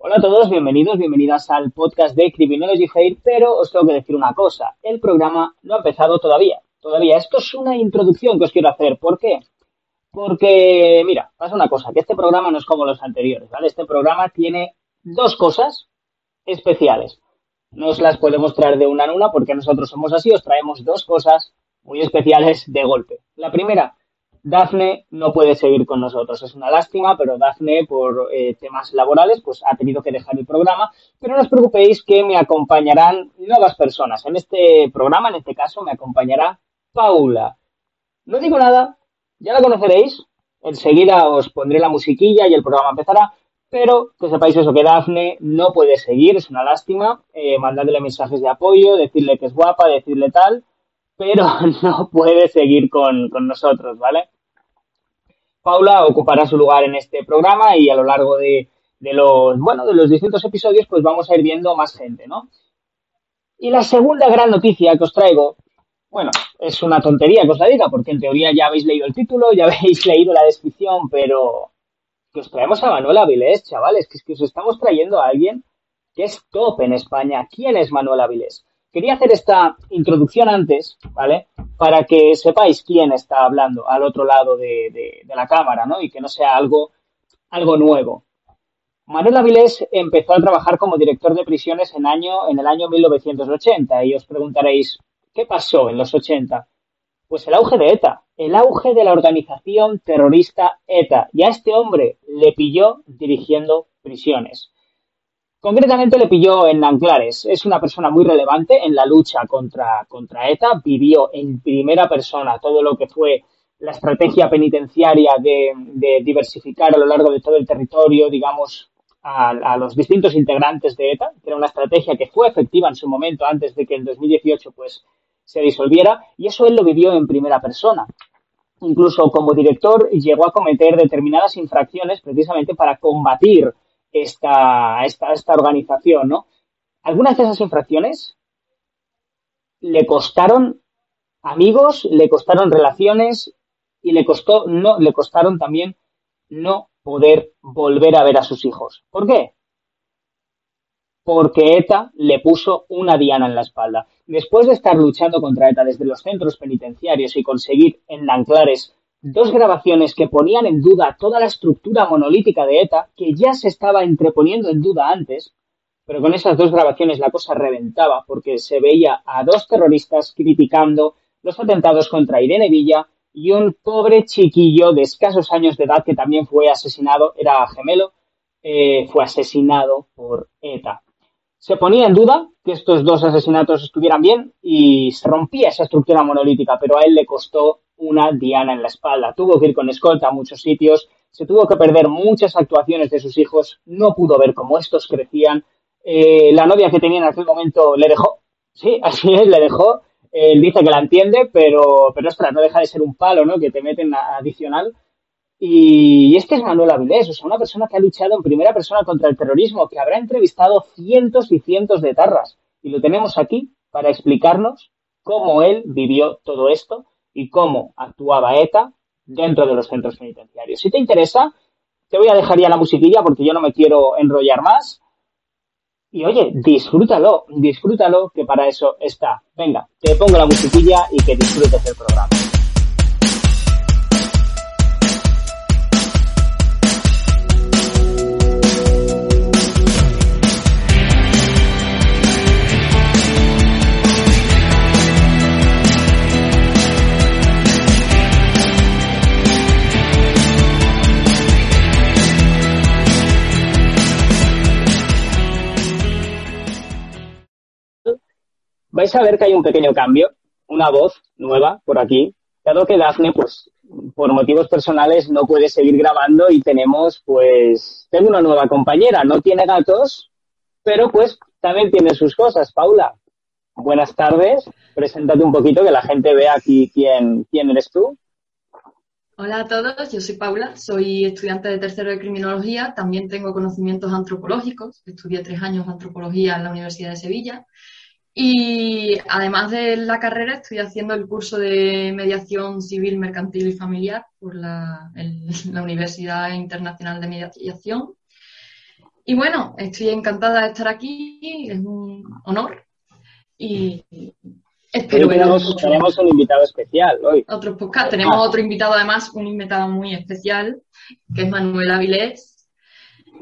Hola a todos, bienvenidos, bienvenidas al podcast de Criminology Fair, pero os tengo que decir una cosa, el programa no ha empezado todavía, todavía. Esto es una introducción que os quiero hacer, ¿por qué? Porque, mira, pasa una cosa, que este programa no es como los anteriores, ¿vale? Este programa tiene dos cosas especiales. No os las podemos traer de una en una porque nosotros somos así, os traemos dos cosas muy especiales de golpe. La primera, Dafne no puede seguir con nosotros. Es una lástima, pero Dafne, por eh, temas laborales, pues ha tenido que dejar el programa. Pero no os preocupéis que me acompañarán nuevas personas. En este programa, en este caso, me acompañará Paula. No digo nada, ya la conoceréis. Enseguida os pondré la musiquilla y el programa empezará. Pero que sepáis eso, que Dafne no puede seguir, es una lástima. Eh, mandadle mensajes de apoyo, decirle que es guapa, decirle tal pero no puede seguir con, nosotros, ¿vale? Paula ocupará su lugar en este programa y a lo largo de, los, bueno, de los distintos episodios, pues vamos a ir viendo más gente, ¿no? Y la segunda gran noticia que os traigo, bueno, es una tontería que os la diga, porque en teoría ya habéis leído el título, ya habéis leído la descripción, pero que os traemos a Manuel Avilés, chavales, que es que os estamos trayendo a alguien que es top en España. ¿Quién es Manuel Avilés? Quería hacer esta introducción antes, ¿vale? Para que sepáis quién está hablando al otro lado de, la cámara, ¿no? Y que no sea algo, algo nuevo. Manuel Avilés empezó a trabajar como director de prisiones en, año, en el año 1980 y os preguntaréis, ¿qué pasó en los 80? Pues el auge de ETA, el auge de la organización terrorista ETA. Y a este hombre le pilló dirigiendo prisiones. Concretamente le pilló en Anclares. Es una persona muy relevante en la lucha contra, contra ETA. Vivió en primera persona todo lo que fue la estrategia penitenciaria de, diversificar a lo largo de todo el territorio, digamos, a, los distintos integrantes de ETA, era una estrategia que fue efectiva en su momento antes de que en 2018 pues, se disolviera, y eso él lo vivió en primera persona. Incluso como director llegó a cometer determinadas infracciones precisamente para combatir esta, esta, esta organización, ¿no? Algunas de esas infracciones le costaron amigos, le costaron relaciones y le costó no le costaron también no poder volver a ver a sus hijos. ¿Por qué? Porque ETA le puso una diana en la espalda. Después de estar luchando contra ETA desde los centros penitenciarios y conseguir en Nanclares dos grabaciones que ponían en duda toda la estructura monolítica de ETA, que ya se estaba entreponiendo en duda antes, pero con esas dos grabaciones la cosa reventaba porque se veía a dos terroristas criticando los atentados contra Irene Villa y un pobre chiquillo de escasos años de edad que también fue asesinado, era gemelo, eh, fue asesinado por ETA. Se ponía en duda que estos dos asesinatos estuvieran bien y se rompía esa estructura monolítica, pero a él le costó una diana en la espalda. Tuvo que ir con escolta a muchos sitios, se tuvo que perder muchas actuaciones de sus hijos, no pudo ver cómo estos crecían. Eh, la novia que tenía en aquel momento le dejó, sí, así es, le dejó. Él dice que la entiende, pero, pero ostras, no deja de ser un palo, ¿no? Que te meten adicional. Y este es Manuel Avilés, o sea, una persona que ha luchado en primera persona contra el terrorismo, que habrá entrevistado cientos y cientos de tarras. Y lo tenemos aquí para explicarnos cómo él vivió todo esto y cómo actuaba ETA dentro de los centros penitenciarios. Si te interesa, te voy a dejar ya la musiquilla porque yo no me quiero enrollar más. Y oye, disfrútalo, disfrútalo, que para eso está. Venga, te pongo la musiquilla y que disfrutes el programa. Vais a ver que hay un pequeño cambio, una voz nueva por aquí, dado que Dafne, pues, por motivos personales no puede seguir grabando y tenemos, pues, tengo una nueva compañera, no tiene gatos, pero pues también tiene sus cosas. Paula, buenas tardes, preséntate un poquito que la gente vea aquí quién, quién eres tú. Hola a todos, yo soy Paula, soy estudiante de tercero de criminología, también tengo conocimientos antropológicos, estudié tres años antropología en la Universidad de Sevilla y además de la carrera, estoy haciendo el curso de mediación civil, mercantil y familiar por la, Universidad Internacional de Mediación. Y bueno, estoy encantada de estar aquí, es un honor. Y espero tenemos, tenemos un invitado especial hoy. Otro Tenemos ah. otro invitado, además, un invitado muy especial, que es Manuel Avilés,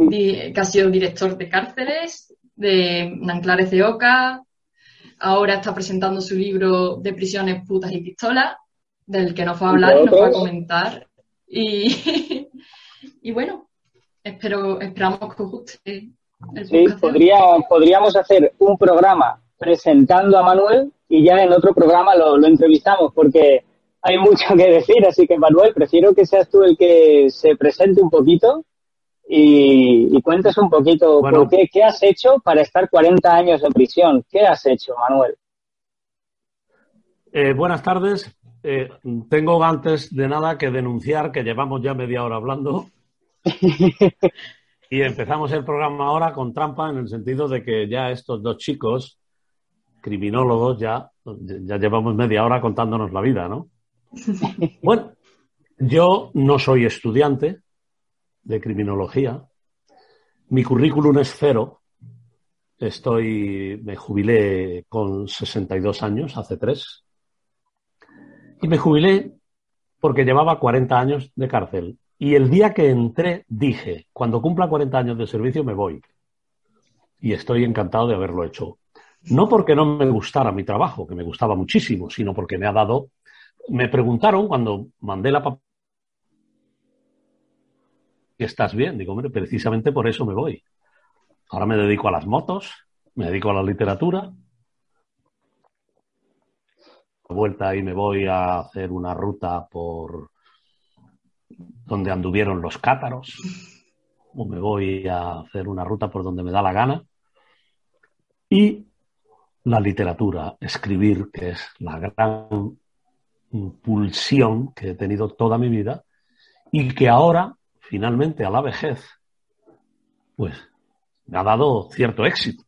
que ha sido director de cárceles, de Nanclares de Oca. Ahora está presentando su libro de prisiones, putas y pistolas, del que nos va a hablar y nos va a comentar. Y, y bueno, espero, esperamos que os guste. El sí, podría, podríamos hacer un programa presentando a Manuel y ya en otro programa lo, entrevistamos porque hay mucho que decir, así que Manuel, prefiero que seas tú el que se presente un poquito y, cuentes un poquito qué, qué has hecho para estar 40 años en prisión. ¿Qué has hecho, Manuel? Eh, buenas tardes. Eh, tengo antes de nada que denunciar que llevamos ya media hora hablando y empezamos el programa ahora con trampa en el sentido de que ya estos dos chicos, criminólogos, ya, ya llevamos media hora contándonos la vida, ¿no? Bueno, yo no soy estudiante de criminología. Mi currículum es cero. Estoy, me jubilé con 62 años, hace tres. Y me jubilé porque llevaba 40 años de cárcel. Y el día que entré dije, cuando cumpla 40 años de servicio me voy. Y estoy encantado de haberlo hecho. No porque no me gustara mi trabajo, que me gustaba muchísimo, sino porque me ha dado... Me preguntaron cuando mandé la estás bien. Digo, hombre, precisamente por eso me voy. Ahora me dedico a las motos, me dedico a la literatura vuelta y me voy a hacer una ruta por donde anduvieron los cátaros, o me voy a hacer una ruta por donde me da la gana. Y la literatura, escribir, que es la gran pulsión que he tenido toda mi vida y que ahora, finalmente, a la vejez, pues me ha dado cierto éxito.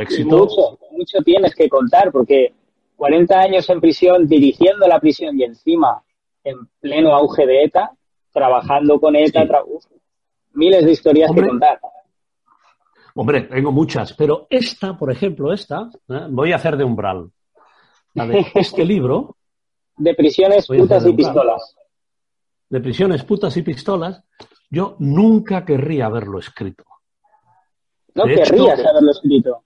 éxito mucho tienes que contar, porque 40 años en prisión, dirigiendo la prisión y encima en pleno auge de ETA, trabajando con ETA, miles de historias que contar. Hombre, tengo muchas, pero esta, por ejemplo, esta, ¿eh? voy a hacer de umbral. La de este libro. De prisiones, putas y pistolas. De prisiones, putas y pistolas, yo nunca querría haberlo escrito. No querrías haberlo escrito.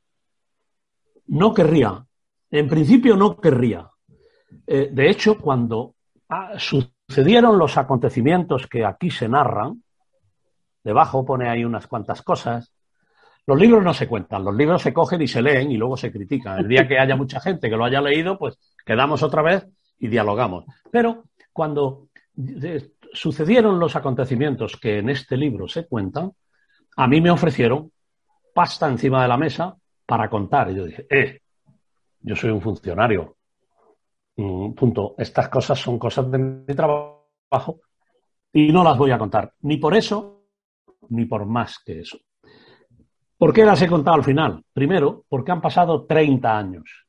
No querría. En principio no querría. Eh, de hecho, cuando ah, sucedieron los acontecimientos que aquí se narran, debajo pone ahí unas cuantas cosas, los libros no se cuentan, los libros se cogen y se leen y luego se critican. El día que haya mucha gente que lo haya leído, pues quedamos otra vez y dialogamos. Pero cuando eh, sucedieron los acontecimientos que en este libro se cuentan, a mí me ofrecieron pasta encima de la mesa para contar. Y yo dije, eh, yo soy un funcionario. Mm, punto. Estas cosas son cosas de mi trabajo y no las voy a contar. Ni por eso, ni por más que eso. ¿Por qué las he contado al final? Primero, porque han pasado 30 años.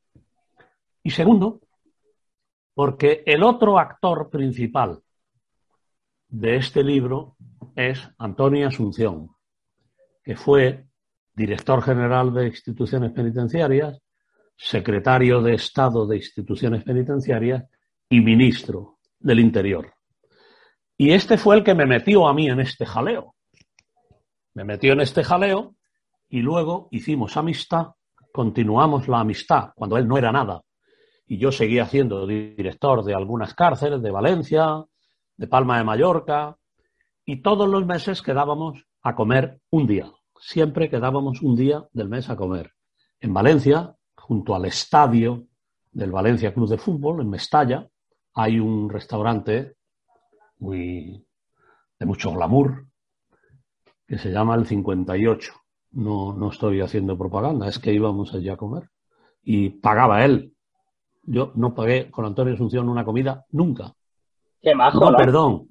Y segundo, porque el otro actor principal de este libro es Antonio Asunción, que fue director general de instituciones penitenciarias, secretario de Estado de instituciones penitenciarias y ministro del Interior. Y este fue el que me metió a mí en este jaleo. Me metió en este jaleo y luego hicimos amistad, continuamos la amistad cuando él no era nada. Y yo seguía siendo director de algunas cárceles de Valencia, de Palma de Mallorca, y todos los meses quedábamos a comer un día siempre quedábamos un día del mes a comer. En Valencia, junto al estadio del Valencia Club de Fútbol, en Mestalla, hay un restaurante muy de mucho glamour que se llama el 58. No, no estoy haciendo propaganda, es que íbamos allí a comer y pagaba él. Yo no pagué con Antonio Asunción una comida nunca. Qué majo, no, perdón,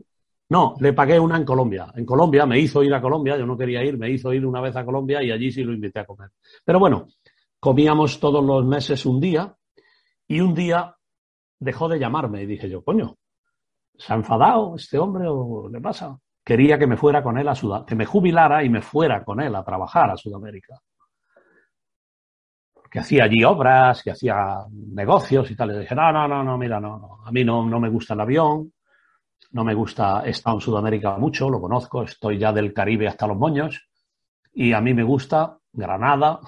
no, le pagué una en Colombia. En Colombia me hizo ir a Colombia, yo no quería ir, me hizo ir una vez a Colombia y allí sí lo invité a comer. Pero bueno, comíamos todos los meses un día y un día dejó de llamarme y dije yo, coño, ¿se ha enfadado este hombre o le pasa? quería que me fuera con él a Sudamérica, que me jubilara y me fuera con él a trabajar a Sudamérica. Que hacía allí obras, que hacía negocios y tal. Le dije, no, no, no, no, mira, no, no. a mí no, no me gusta el avión, no me gusta, he estado en Sudamérica mucho, lo conozco, estoy ya del Caribe hasta los moños, y a mí me gusta Granada,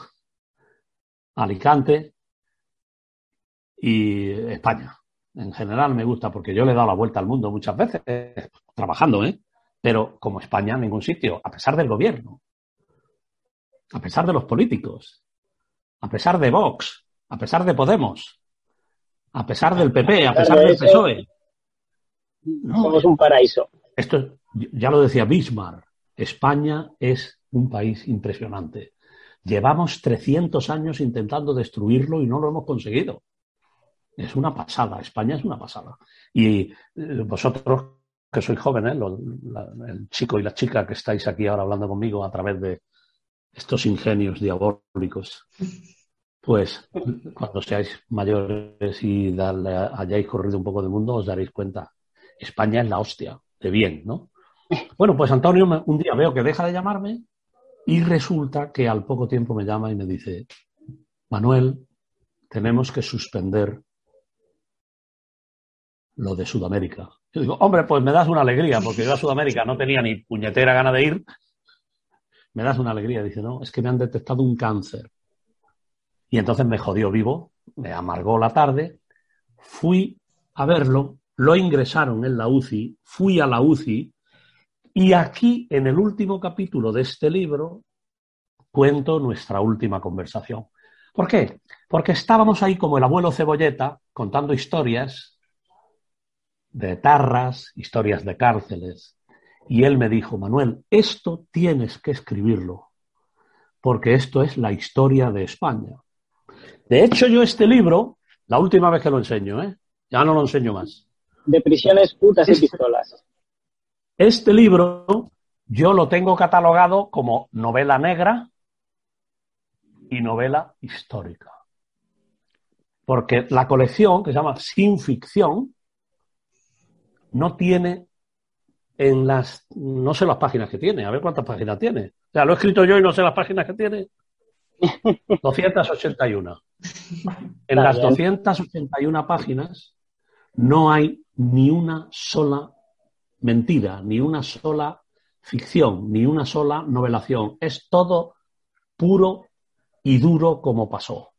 Alicante y España. En general me gusta porque yo le he dado la vuelta al mundo muchas veces, trabajando, ¿eh? Pero como España, en ningún sitio, a pesar del gobierno, a pesar de los políticos, a pesar de Vox, a pesar de Podemos, a pesar del PP, a pesar del PSOE. Somos un paraíso. Esto ya lo decía Bismarck. España es un país impresionante. Llevamos 300 años intentando destruirlo y no lo hemos conseguido. Es una pasada. España es una pasada. Y eh, vosotros que sois jóvenes, el chico y la chica que estáis aquí ahora hablando conmigo a través de estos ingenios diabólicos, pues cuando seáis mayores y hayáis corrido un poco de mundo, os daréis cuenta. España es la hostia, de bien, ¿no? Bueno, pues Antonio un día veo que deja de llamarme y resulta que al poco tiempo me llama y me dice, Manuel, tenemos que suspender lo de Sudamérica. Yo digo, hombre, pues me das una alegría, porque yo a Sudamérica no tenía ni puñetera gana de ir. Me das una alegría. Dice, no, es que me han detectado un cáncer. Y entonces me jodió vivo, me amargó la tarde. Fui a verlo, lo ingresaron en la UCI, fui a la UCI y aquí, en el último capítulo de este libro, cuento nuestra última conversación. ¿Por qué? Porque estábamos ahí como el abuelo Cebolleta contando historias de tarras, historias de cárceles. Y él me dijo, Manuel, esto tienes que escribirlo, porque esto es la historia de España. De hecho, yo este libro, la última vez que lo enseño, ¿eh? ya no lo enseño más. De prisiones, putas y pistolas. Este libro yo lo tengo catalogado como novela negra y novela histórica. Porque la colección, que se llama Sin Ficción, no tiene en las, no sé las páginas que tiene, a ver cuántas páginas tiene. O sea, lo he escrito yo y no sé las páginas que tiene. 281. En las 281 páginas no hay ni una sola mentira, ni una sola ficción, ni una sola novelación. Es todo puro y duro como pasó.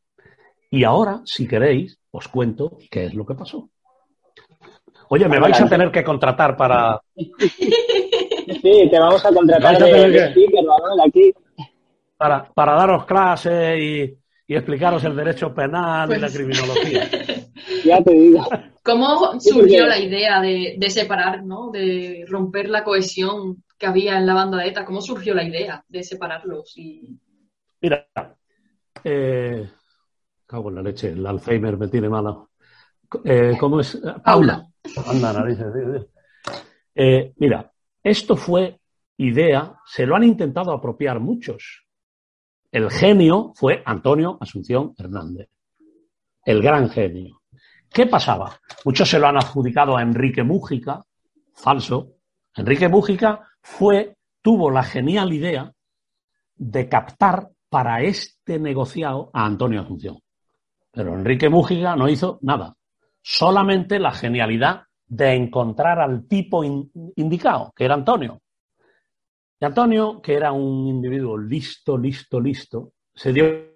Y ahora, si queréis, os cuento qué es lo que pasó. Oye, me vais a tener que contratar para. Sí, te vamos a contratar aquí. Para, para daros clases y, explicaros el derecho penal y la pues criminología. ya te digo. ¿Cómo surgió la idea de, separar, ¿no? de romper la cohesión que había en la banda de ETA? ¿Cómo surgió la idea de separarlos? Y... Mira, eh, cago en la leche, el Alzheimer me tiene mala. Eh, ¿Cómo es? Paula. Eh, mira, esto fue idea, se lo han intentado apropiar muchos. El genio fue Antonio Asunción Hernández, el gran genio. ¿Qué pasaba? Muchos se lo han adjudicado a Enrique Mújica, falso. Enrique Mújica fue, tuvo la genial idea de captar para este negociado a Antonio Asunción. Pero Enrique Mújica no hizo nada solamente la genialidad de encontrar al tipo indicado, que era Antonio. Antonio, que era un individuo listo, listo, listo, se dio...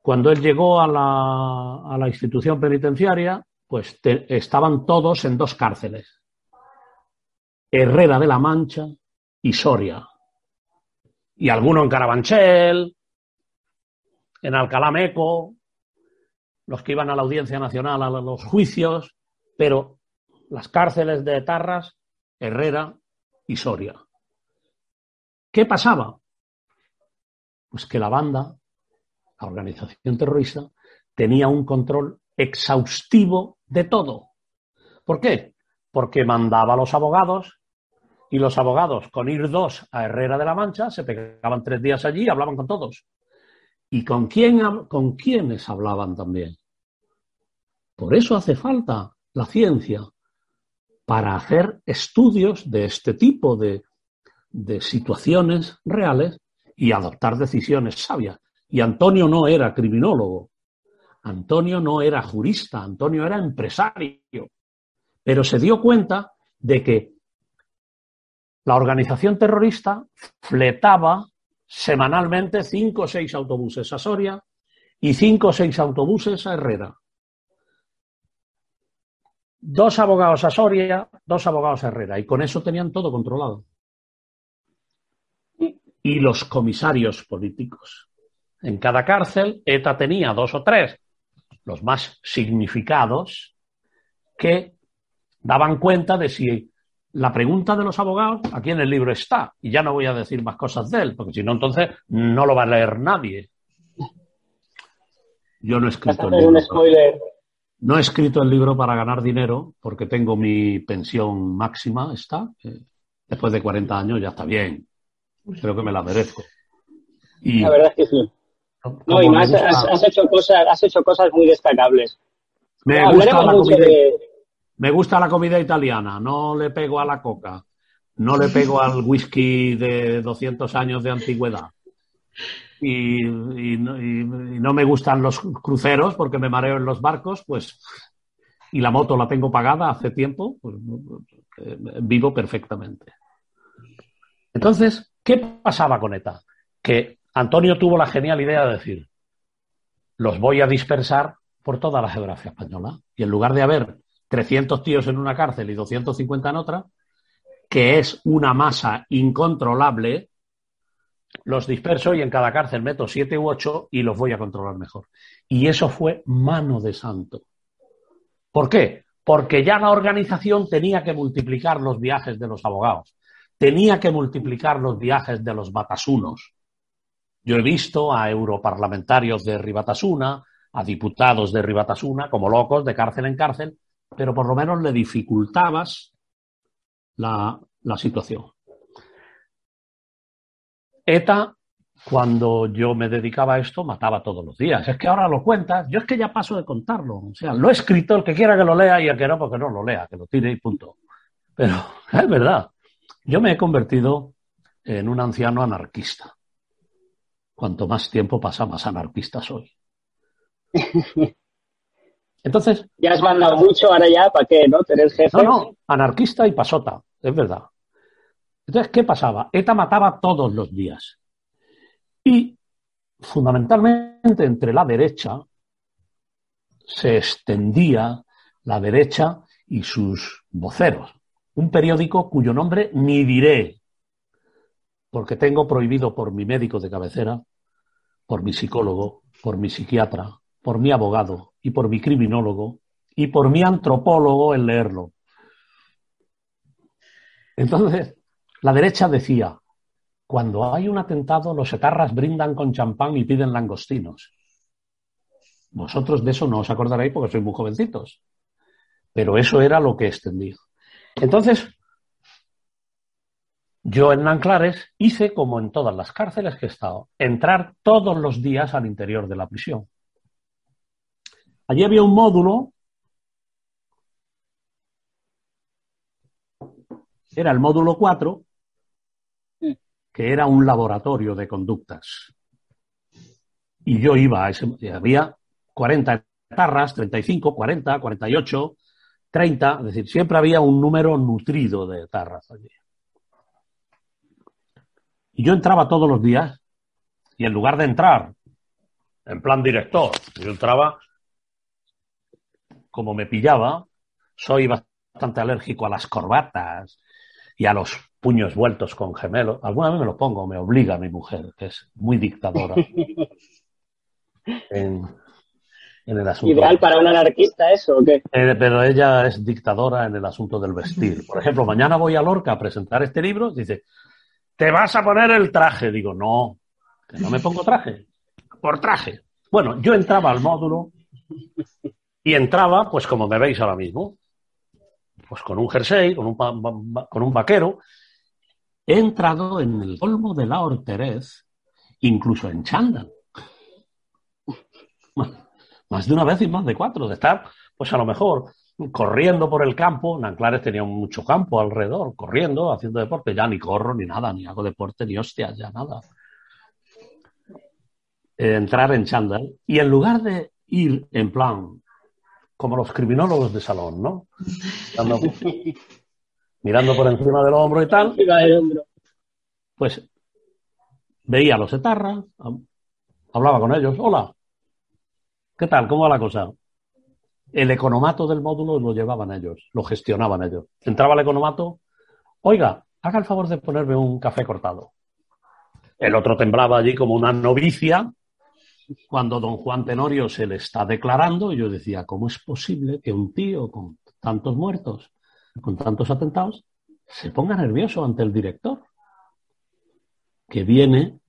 Cuando él llegó a la, a la institución penitenciaria, pues estaban todos en dos cárceles. Herrera de la Mancha y Soria. Y alguno en Carabanchel, en Alcalá Meco, los que iban a la Audiencia Nacional a los juicios, pero las cárceles de Tarras, Herrera y Soria. ¿Qué pasaba? Pues que la banda, la organización terrorista, tenía un control exhaustivo de todo. ¿Por qué? Porque mandaba a los abogados y los abogados, con ir dos a Herrera de la Mancha, se pegaban tres días allí y hablaban con todos. ¿Y con, quién, con quiénes hablaban también? Por eso hace falta la ciencia. Para hacer estudios de este tipo de, situaciones reales y adoptar decisiones sabias. Y Antonio no era criminólogo, Antonio no era jurista, Antonio era empresario, pero se dio cuenta de que la organización terrorista fletaba semanalmente cinco o seis autobuses a Soria y cinco o seis autobuses a Herrera. Dos abogados a Soria, dos abogados a Herrera, y con eso tenían todo controlado. Y los comisarios políticos. En cada cárcel, ETA tenía dos o tres, los más significados, que daban cuenta de si la pregunta de los abogados aquí en el libro está, y ya no voy a decir más cosas de él, porque si no, entonces no lo va a leer nadie. Yo no he escrito el libro. No he escrito el libro para ganar dinero, porque tengo mi pensión máxima, está. después de 40 años ya está bien. Creo que me la merezco. Y, la verdad es que sí. No, y más, has, hecho cosas, has hecho cosas muy destacables. Me gusta la comida. Me gusta la comida italiana, no le pego a la coca, no le pego al whisky de 200 años de antigüedad. Y, no, me gustan los cruceros porque me mareo en los barcos, pues, y la moto la tengo pagada hace tiempo, pues eh, vivo perfectamente. Entonces, ¿qué pasaba con ETA? Que Antonio tuvo la genial idea de decir, los voy a dispersar por toda la geografía española. Y en lugar de haber 300 tíos en una cárcel y 250 en otra, que es una masa incontrolable, los disperso y en cada cárcel meto siete u ocho y los voy a controlar mejor. Y eso fue mano de santo. ¿Por qué? Porque ya la organización tenía que multiplicar los viajes de los abogados, tenía que multiplicar los viajes de los batasunos. Yo he visto a europarlamentarios de Ribatasuna, a diputados de Ribatasuna, como locos, de cárcel en cárcel, pero por lo menos le dificultabas la, situación. ETA, cuando yo me dedicaba a esto, mataba todos los días. Es que ahora lo cuentas, yo es que ya paso de contarlo. O sea, lo he escrito, el que quiera que lo lea y el que no, porque no lo lea, que lo tire y punto. Pero es verdad, yo me he convertido en un anciano anarquista. Cuanto más tiempo pasa, más anarquista soy. Entonces. Ya has mandado mucho, ahora ya, ¿para qué? ¿No? Tener jefe. No, no, anarquista y pasota, es verdad. Entonces, ¿qué pasaba? ETA mataba todos los días. Y fundamentalmente entre la derecha se extendía la derecha y sus voceros. Un periódico cuyo nombre ni diré, porque tengo prohibido por mi médico de cabecera, por mi psicólogo, por mi psiquiatra, por mi abogado y por mi criminólogo y por mi antropólogo el leerlo. Entonces, la derecha decía, cuando hay un atentado, los etarras brindan con champán y piden langostinos. Vosotros de eso no os acordaréis porque sois muy jovencitos. Pero eso era lo que extendía. Entonces, yo en Nanclares hice como en todas las cárceles que he estado, entrar todos los días al interior de la prisión. Allí había un módulo, era el módulo 4, que era un laboratorio de conductas. Y yo iba a ese, había 40 etarras, 35, 40, 48, 30, es decir, siempre había un número nutrido de etarras allí. Y yo entraba todos los días y en lugar de entrar en plan director, yo entraba como me pillaba, soy bastante alérgico a las corbatas y a los puños vueltos con gemelos. Alguna vez me lo pongo, me obliga mi mujer, que es muy dictadora. en, el asunto. ¿Ideal para un anarquista eso o qué? Eh, pero ella es dictadora en el asunto del vestir. Por ejemplo, mañana voy a Lorca a presentar este libro, dice, ¿te vas a poner el traje? Digo, no, que no me pongo traje, por traje. Bueno, yo entraba al módulo y entraba, pues como me veis ahora mismo, pues con un jersey, con un, con un vaquero. He entrado en el colmo de la horterez, incluso en chándal. Más de una vez y más de cuatro, de estar, pues a lo mejor corriendo por el campo. Nanclares tenía mucho campo alrededor, corriendo, haciendo deporte. Ya ni corro, ni nada, ni hago deporte, ni hostias, ya nada. Entrar en chándal. Y en lugar de ir en plan, como los criminólogos de salón, ¿no? mirando por encima del hombro y tal, pues veía a los etarras, hablaba con ellos, hola, ¿qué tal? ¿Cómo va la cosa? El economato del módulo lo llevaban ellos, lo gestionaban ellos. Entraba el economato, oiga, haga el favor de ponerme un café cortado. El otro temblaba allí como una novicia cuando don Juan Tenorio se le está declarando. Yo decía, ¿cómo es posible que un tío con tantos muertos con tantos atentados, se ponga nervioso ante el director, que viene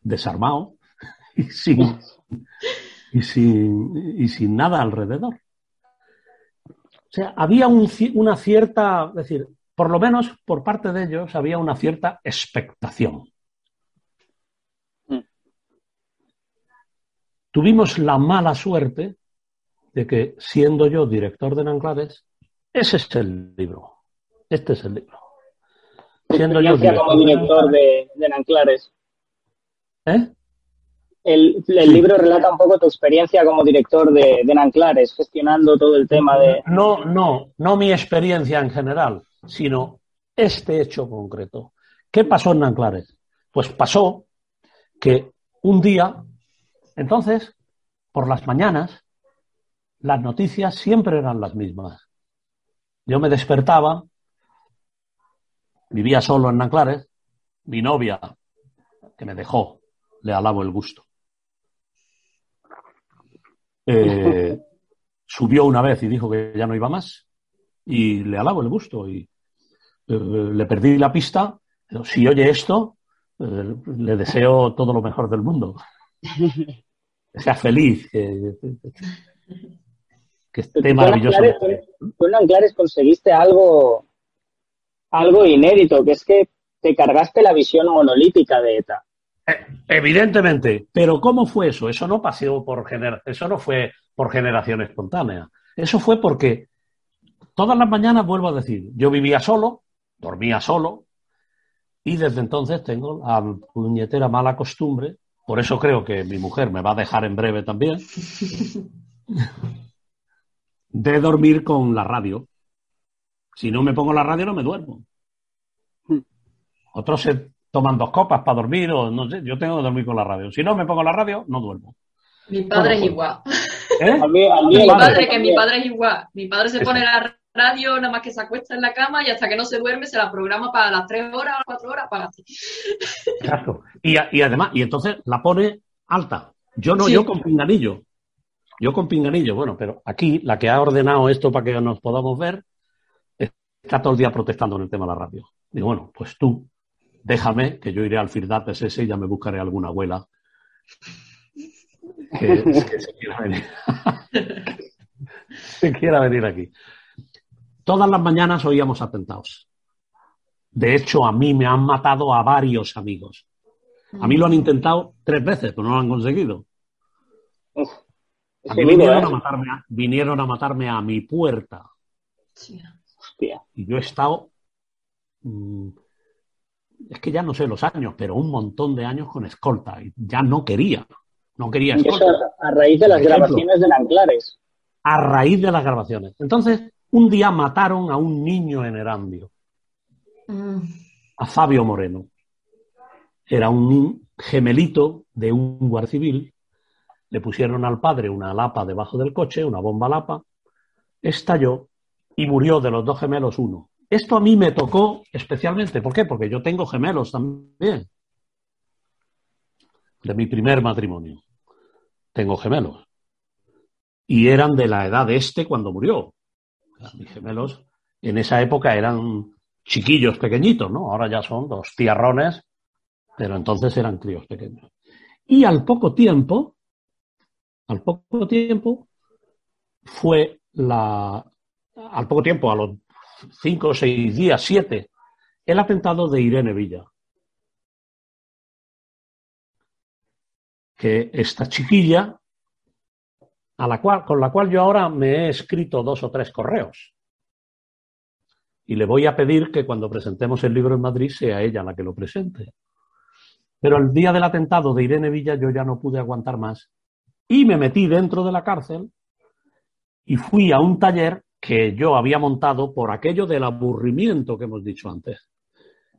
desarmado y sin, y sin, y sin nada alrededor. O sea, había una cierta, es decir, por lo menos por parte de ellos había una cierta expectación. Tuvimos la mala suerte de que, siendo yo director de Nanclares, ese es el libro. Este es el libro. Siendo yo como director de, de Nanclares. ¿Eh? El, libro relata un poco tu experiencia como director de, de, Nanclares, gestionando todo el tema de... No, no, no mi experiencia en general, sino este hecho concreto. ¿Qué pasó en Nanclares? Pues pasó que un día, entonces, por las mañanas, las noticias siempre eran las mismas. Yo me despertaba, vivía solo en Nanclares, mi novia, que me dejó, le alabo el gusto. Eh, subió una vez y dijo que ya no iba más y le alabo el gusto y eh, le perdí la pista. Pero si oye esto, eh, le deseo todo lo mejor del mundo. Que sea feliz, que esté maravilloso. Tú en Anclares conseguiste algo, algo inédito, que es que te cargaste la visión monolítica de ETA. Eh, evidentemente, pero ¿cómo fue eso? Eso no pasó por gener eso no fue por generación espontánea. Eso fue porque todas las mañanas vuelvo a decir, yo vivía solo, dormía solo, y desde entonces tengo la puñetera mala costumbre, por eso creo que mi mujer me va a dejar en breve también, de dormir con la radio. Si no me pongo la radio no me duermo. Otros se toman dos copas para dormir o no sé, yo tengo que dormir con la radio. Si no me pongo la radio, no duermo. Mi padre es pues, igual. ¿Eh? mi padre, que mi padre es igual. Mi padre se pone la radio nada más que se acuesta en la cama y hasta que no se duerme se la programa para las tres horas o las cuatro horas para ti. Exacto. Y, además, y entonces la pone alta. Yo no, yo con pinganillo. Yo con pinganillo, bueno, pero aquí la que ha ordenado esto para que nos podamos ver está todo el día protestando en el tema de la radio. Digo, bueno, pues tú, déjame que yo iré al Firdat ese y ya me buscaré alguna abuela que, se quiera venir. se quiera venir aquí. Todas las mañanas oíamos atentados. De hecho, a mí me han matado a varios amigos. A mí lo han intentado tres veces, pero no lo han conseguido vinieron, a matarme a, vinieron a matarme a mi puerta. Y yo he estado. Mm, es que ya no sé los años, pero un montón de años con escolta. Y ya no quería. No quería escolta. a raíz de las grabaciones de Nanclares. A raíz de las grabaciones. Entonces, un día mataron a un niño en Erandio. Mm. A Fabio Moreno. Era un gemelito de un guardia civil le pusieron al padre una lapa debajo del coche, una bomba lapa, estalló y murió de los dos gemelos uno. Esto a mí me tocó especialmente. ¿Por qué? Porque yo tengo gemelos también. De mi primer matrimonio. Tengo gemelos. Y eran de la edad de este cuando murió. Mis gemelos en esa época eran chiquillos pequeñitos, ¿no? Ahora ya son dos tierrones, pero entonces eran críos pequeños. Y al poco tiempo, al poco tiempo fue la, al poco tiempo, a los cinco o seis días, siete, el atentado de Irene Villa. Que esta chiquilla a la cual, con la cual yo ahora me he escrito dos o tres correos. Y le voy a pedir que cuando presentemos el libro en Madrid sea ella la que lo presente. Pero el día del atentado de Irene Villa yo ya no pude aguantar más y me metí dentro de la cárcel y fui a un taller que yo había montado por aquello del aburrimiento que hemos dicho antes.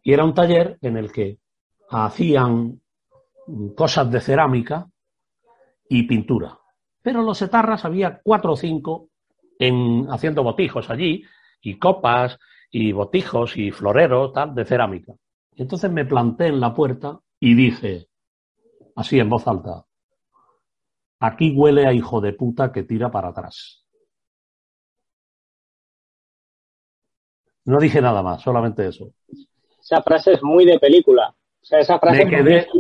Y era un taller en el que hacían cosas de cerámica y pintura. Pero los etarras había cuatro o cinco en, haciendo botijos allí, y copas, y botijos, y floreros, tal, de cerámica. Y entonces me planté en la puerta y dije, así en voz alta, aquí huele a hijo de puta que tira para atrás. No dije nada más, solamente eso. Esa frase es muy de película. O sea, esa frase Me quedé...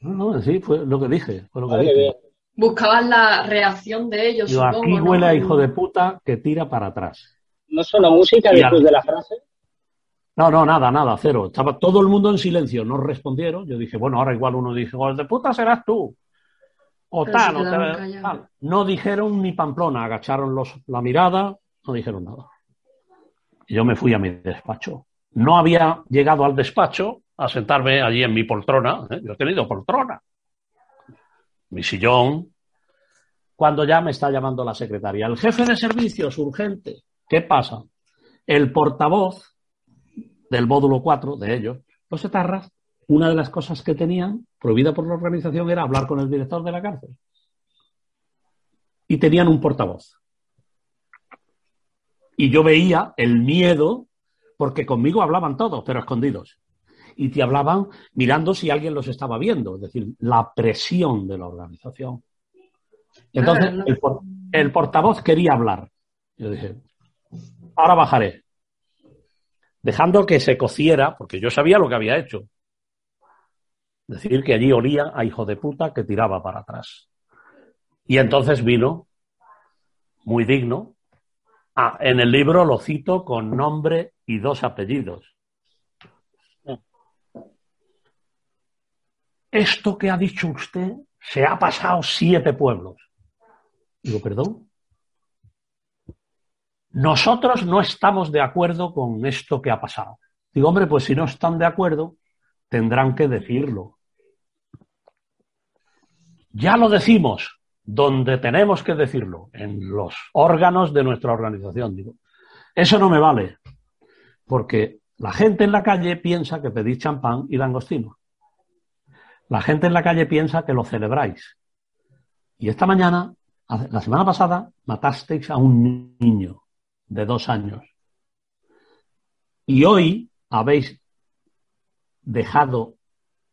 No, no, sí, fue lo que dije. Fue lo que dije. Buscabas la reacción de ellos. Yo, supongo, aquí ¿no? huele a hijo de puta que tira para atrás. ¿No sonó música Y después al- de la frase? No, no, nada, nada, cero. Estaba todo el mundo en silencio, no respondieron. Yo dije, bueno, ahora igual uno dice, "Hijo de puta serás tú. O tal, o tal, tal. No dijeron ni Pamplona, agacharon los, la mirada, no dijeron nada. Y yo me fui a mi despacho. No había llegado al despacho a sentarme allí en mi poltrona. ¿eh? Yo he tenido poltrona. Mi sillón. Cuando ya me está llamando la secretaria. El jefe de servicios, urgente. ¿Qué pasa? El portavoz del módulo 4 de ellos, los etarras, una de las cosas que tenían prohibida por la organización era hablar con el director de la cárcel. Y tenían un portavoz. Y yo veía el miedo, porque conmigo hablaban todos, pero escondidos. Y te hablaban mirando si alguien los estaba viendo, es decir, la presión de la organización. Entonces, no. el, por- el portavoz quería hablar. Yo dije, ahora bajaré. Dejando que se cociera, porque yo sabía lo que había hecho. Decir que allí olía a hijo de puta que tiraba para atrás. Y entonces vino, muy digno, ah, en el libro lo cito con nombre y dos apellidos. Esto que ha dicho usted se ha pasado siete pueblos. Digo, perdón. Nosotros no estamos de acuerdo con esto que ha pasado. Digo, hombre, pues si no están de acuerdo, tendrán que decirlo. Ya lo decimos, donde tenemos que decirlo, en los órganos de nuestra organización. Digo, eso no me vale, porque la gente en la calle piensa que pedís champán y langostino. La gente en la calle piensa que lo celebráis. Y esta mañana, la semana pasada, matasteis a un niño de dos años. Y hoy habéis dejado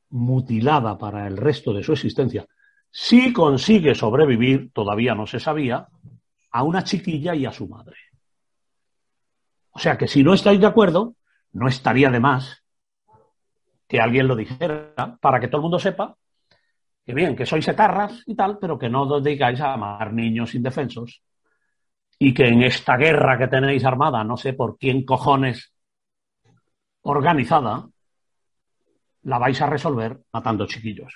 mutilada para el resto de su existencia, si consigue sobrevivir, todavía no se sabía, a una chiquilla y a su madre. O sea que si no estáis de acuerdo, no estaría de más que alguien lo dijera para que todo el mundo sepa que bien, que sois etarras y tal, pero que no os dedicáis a amar niños indefensos y que en esta guerra que tenéis armada, no sé por quién cojones organizada, la vais a resolver matando chiquillos.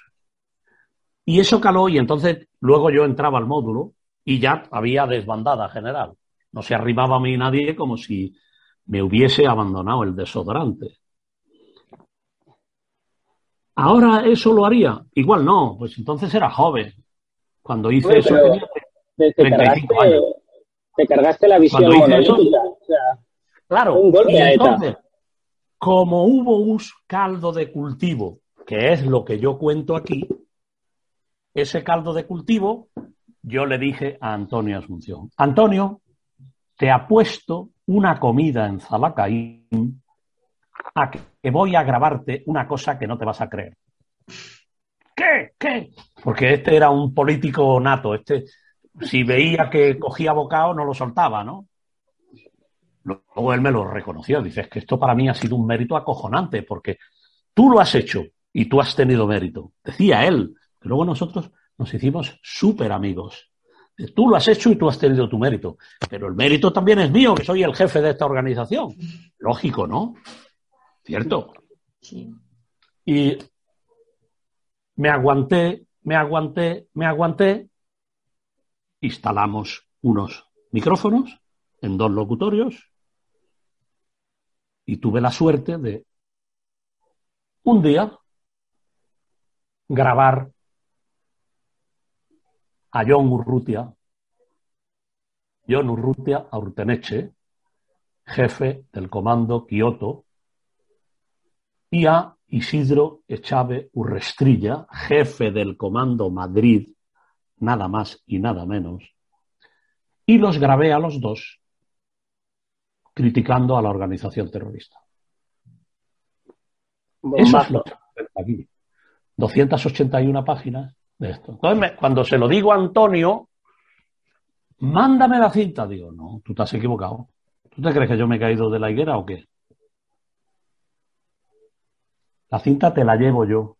Y eso caló y entonces luego yo entraba al módulo y ya había desbandada general. No se arrimaba a mí nadie como si me hubiese abandonado el desodorante. Ahora eso lo haría. Igual no, pues entonces era joven. Cuando hice Bueno, eso tenía Te, te 35 cargaste, años. te cargaste la visión monolítica. O sea, Claro, Un golpe y a ETA. entonces, como hubo un caldo de cultivo, que es lo que yo cuento aquí, ese caldo de cultivo, yo le dije a Antonio Asunción, Antonio, te apuesto una comida en Zalacaín a que voy a grabarte una cosa que no te vas a creer. ¿Qué? ¿Qué? Porque este era un político nato, este, si veía que cogía bocado, no lo soltaba, ¿no? Luego él me lo reconoció. Dice, es que esto para mí ha sido un mérito acojonante, porque tú lo has hecho y tú has tenido mérito. Decía él. que Luego nosotros nos hicimos súper amigos. Tú lo has hecho y tú has tenido tu mérito. Pero el mérito también es mío, que soy el jefe de esta organización. Lógico, ¿no? ¿Cierto? Sí. Y me aguanté, me aguanté, me aguanté. instalamos unos micrófonos en dos locutorios y tuve la suerte de un día grabar a John Urrutia, John Urrutia Urteneche, jefe del comando Kioto, y a Isidro Echave Urrestrilla, jefe del comando Madrid, nada más y nada menos, y los grabé a los dos criticando a la organización terrorista. Eso es lo que aquí. 281 páginas de esto. Entonces, cuando se lo digo a Antonio, mándame la cinta. Digo, no, tú te has equivocado. ¿Tú te crees que yo me he caído de la higuera o qué? La cinta te la llevo yo.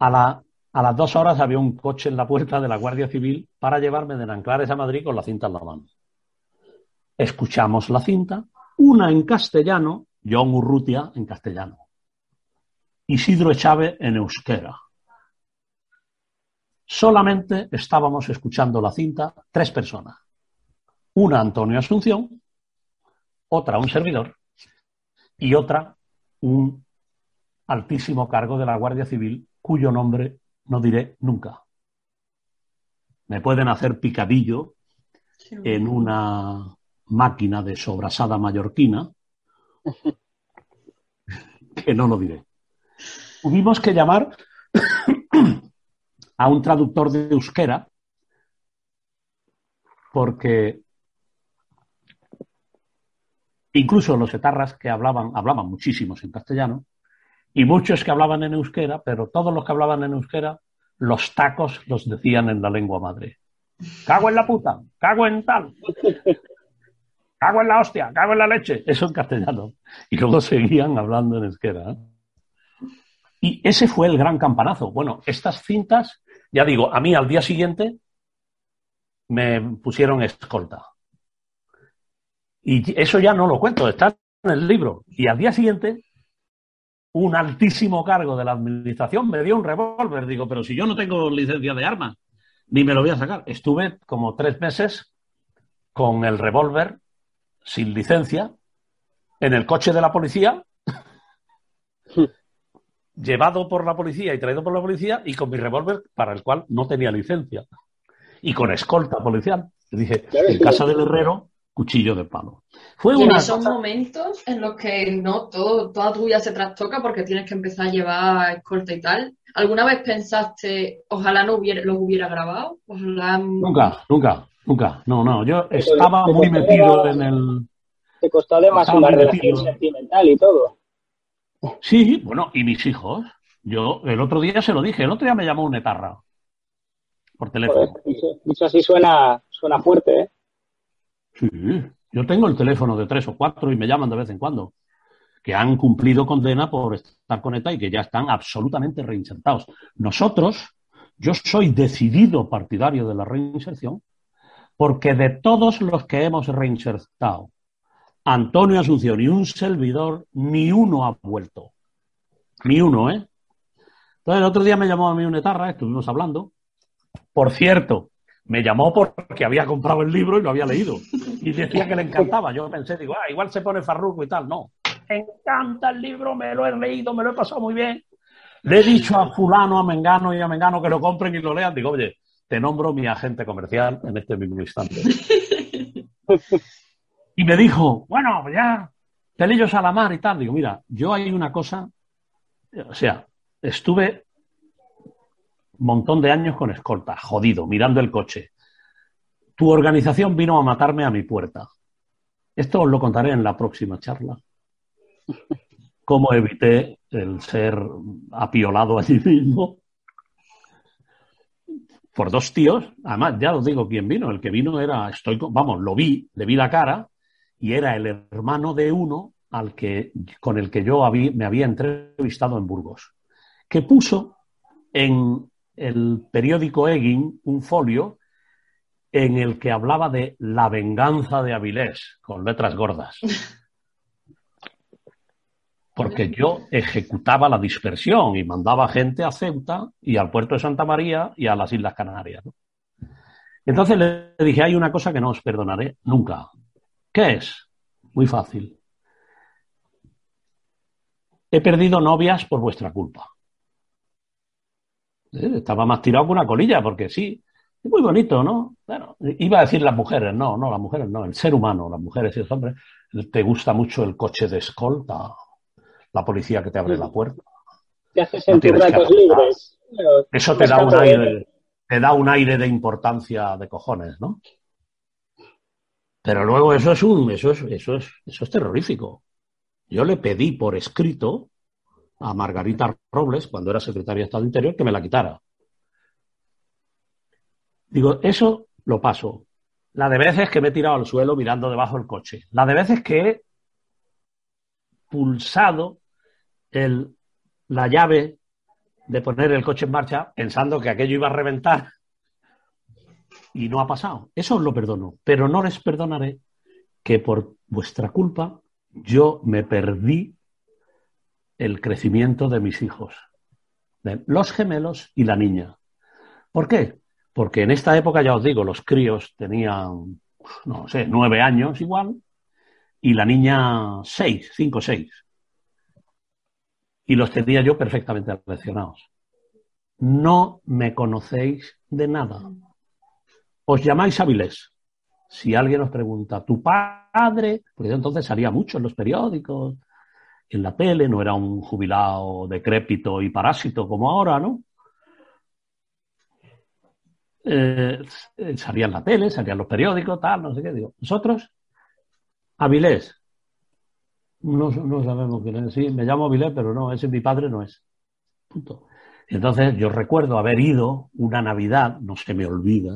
A, la, a las dos horas había un coche en la puerta de la Guardia Civil para llevarme de Nanclares a Madrid con la cinta en la mano. Escuchamos la cinta, una en castellano, John Urrutia en castellano. Isidro Echave en euskera. Solamente estábamos escuchando la cinta tres personas. Una Antonio Asunción, otra un servidor y otra un altísimo cargo de la Guardia Civil cuyo nombre no diré nunca. Me pueden hacer picadillo en una máquina de sobrasada mallorquina que no lo diré tuvimos que llamar a un traductor de euskera porque incluso los etarras que hablaban, hablaban muchísimos en castellano, y muchos que hablaban en euskera, pero todos los que hablaban en euskera, los tacos los decían en la lengua madre. Cago en la puta, cago en tal, cago en la hostia, cago en la leche, eso en castellano. Y luego seguían hablando en euskera. ¿eh? Y ese fue el gran campanazo. Bueno, estas cintas, ya digo, a mí al día siguiente me pusieron escolta. Y eso ya no lo cuento, está en el libro. Y al día siguiente, un altísimo cargo de la administración me dio un revólver. Digo, pero si yo no tengo licencia de armas, ni me lo voy a sacar. Estuve como tres meses con el revólver sin licencia en el coche de la policía llevado por la policía y traído por la policía y con mi revólver para el cual no tenía licencia. Y con escolta policial. Dije, en casa del herrero, cuchillo de palo. Fue y en esos momentos en los que no todo, toda tu vida se trastoca porque tienes que empezar a llevar escolta y tal. ¿Alguna vez pensaste, ojalá no hubiera, los hubiera grabado? Nunca, nunca, nunca. No, no, yo estaba muy metido en el... Te costó demasiado una relación sentimental y todo. Sí, bueno, y mis hijos. Yo el otro día se lo dije, el otro día me llamó un etarra por teléfono. dicho, así suena, suena fuerte, ¿eh? Sí, yo tengo el teléfono de tres o cuatro y me llaman de vez en cuando, que han cumplido condena por estar con ETA y que ya están absolutamente reinsertados. Nosotros, yo soy decidido partidario de la reinserción, porque de todos los que hemos reinsertado Antonio Asunción y un servidor, ni uno ha vuelto. Ni uno, ¿eh? Entonces el otro día me llamó a mí un etarra, estuvimos hablando. Por cierto, me llamó porque había comprado el libro y lo había leído. Y decía que le encantaba. Yo pensé, digo, ah, igual se pone farruco y tal. No. Encanta el libro, me lo he leído, me lo he pasado muy bien. Le he dicho a fulano, a Mengano y a Mengano que lo compren y lo lean. Digo, oye, te nombro mi agente comercial en este mismo instante. Y me dijo, bueno, ya, pelillos a la mar y tal. Digo, mira, yo hay una cosa, o sea, estuve montón de años con escolta, jodido, mirando el coche. Tu organización vino a matarme a mi puerta. Esto os lo contaré en la próxima charla. Cómo evité el ser apiolado allí mismo por dos tíos. Además, ya os digo quién vino. El que vino era, estoy, vamos, lo vi, le vi la cara y era el hermano de uno al que, con el que yo me había entrevistado en Burgos, que puso en el periódico Egin un folio en el que hablaba de la venganza de Avilés, con letras gordas. Porque yo ejecutaba la dispersión y mandaba gente a Ceuta y al puerto de Santa María y a las Islas Canarias. Entonces le dije, hay una cosa que no os perdonaré nunca. ¿Qué es? Muy fácil. He perdido novias por vuestra culpa. ¿Eh? Estaba más tirado que una colilla, porque sí, es muy bonito, ¿no? Bueno, iba a decir las mujeres, no, no, las mujeres no, el ser humano, las mujeres y los hombres. Te gusta mucho el coche de escolta, la policía que te abre la puerta. Te hace sentir ratos libres. Eso te da un aire, te da un aire de importancia de cojones, ¿no? Pero luego eso es un, eso es, eso es, eso es terrorífico. Yo le pedí por escrito a Margarita Robles, cuando era secretaria de Estado Interior, que me la quitara. Digo, eso lo paso. La de veces que me he tirado al suelo mirando debajo del coche. La de veces que he pulsado el, la llave de poner el coche en marcha pensando que aquello iba a reventar y no ha pasado. Eso os lo perdono, pero no les perdonaré que por vuestra culpa yo me perdí el crecimiento de mis hijos, los gemelos y la niña. ¿Por qué? Porque en esta época, ya os digo, los críos tenían, no sé, nueve años igual, y la niña seis, cinco, seis. Y los tenía yo perfectamente relacionados. No me conocéis de nada. Os llamáis Avilés. Si alguien os pregunta, ¿tu padre? Porque entonces salía mucho en los periódicos, en la tele, no era un jubilado decrépito y parásito como ahora, ¿no? Eh, salía en la tele, salían los periódicos, tal, no sé qué. Digo, nosotros, Avilés. No, no sabemos quién es. Sí, me llamo Avilés, pero no, ese mi padre no es. Punto. Entonces yo recuerdo haber ido una Navidad, no se me olvida,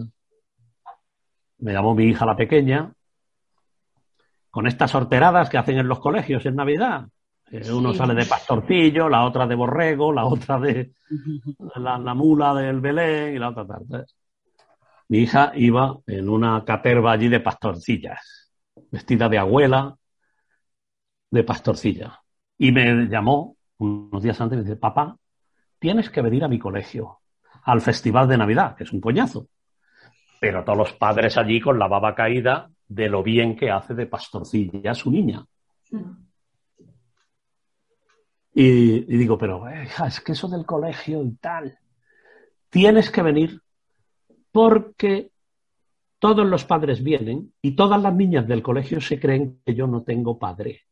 me llamó mi hija la pequeña, con estas sorteradas que hacen en los colegios en Navidad. Uno sale de pastorcillo, la otra de borrego, la otra de la, mula del Belén y la otra tarde. Mi hija iba en una caterva allí de pastorcillas, vestida de abuela de pastorcilla. Y me llamó unos días antes y me dice, papá, tienes que venir a mi colegio, al Festival de Navidad, que es un coñazo. Pero todos los padres allí con la baba caída de lo bien que hace de pastorcilla su niña. Y, digo, pero es que eso del colegio y tal, tienes que venir porque todos los padres vienen y todas las niñas del colegio se creen que yo no tengo padre.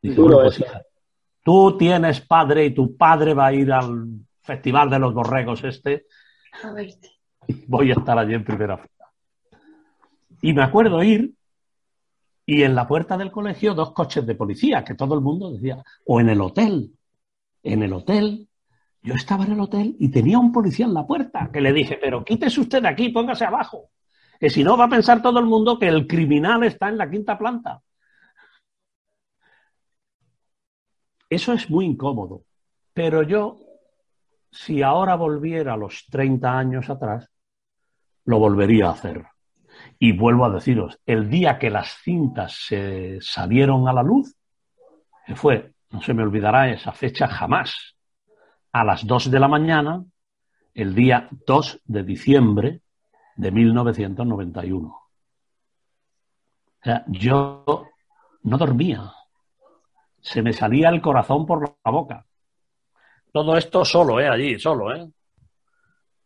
Pues, tú tienes padre y tu padre va a ir al Festival de los Borregos este. A Voy a estar allí en primera fila. Y me acuerdo ir y en la puerta del colegio dos coches de policía, que todo el mundo decía, o en el hotel. En el hotel, yo estaba en el hotel y tenía un policía en la puerta, que le dije, pero quítese usted de aquí, póngase abajo, que si no va a pensar todo el mundo que el criminal está en la quinta planta. Eso es muy incómodo, pero yo, si ahora volviera a los 30 años atrás, lo volvería a hacer. Y vuelvo a deciros, el día que las cintas se salieron a la luz, fue, no se me olvidará esa fecha jamás, a las 2 de la mañana, el día 2 de diciembre de 1991. O sea, yo no dormía. Se me salía el corazón por la boca. Todo esto solo, ¿eh? Allí, solo, ¿eh?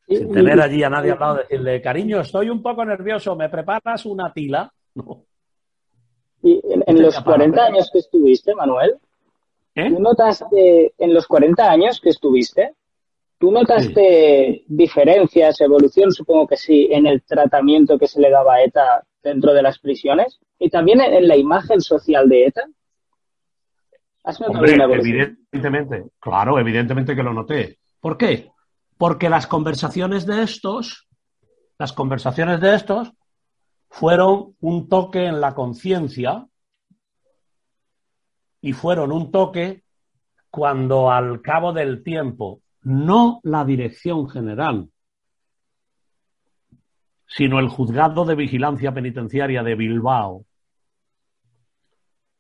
Sin tener allí a nadie al lado, decirle, cariño, estoy un poco nervioso, ¿me preparas una tila? No. Y en, los 40 años que estuviste, Manuel, ¿Eh? ¿tú notaste, en los 40 años que estuviste, ¿tú notaste diferencias, evolución, supongo que sí, en el tratamiento que se le daba a ETA dentro de las prisiones? Y también en, la imagen social de ETA. Hombre, evidentemente, claro, evidentemente que lo noté. ¿Por qué? Porque las conversaciones de estos, las conversaciones de estos fueron un toque en la conciencia y fueron un toque cuando al cabo del tiempo, no la dirección general, sino el juzgado de vigilancia penitenciaria de Bilbao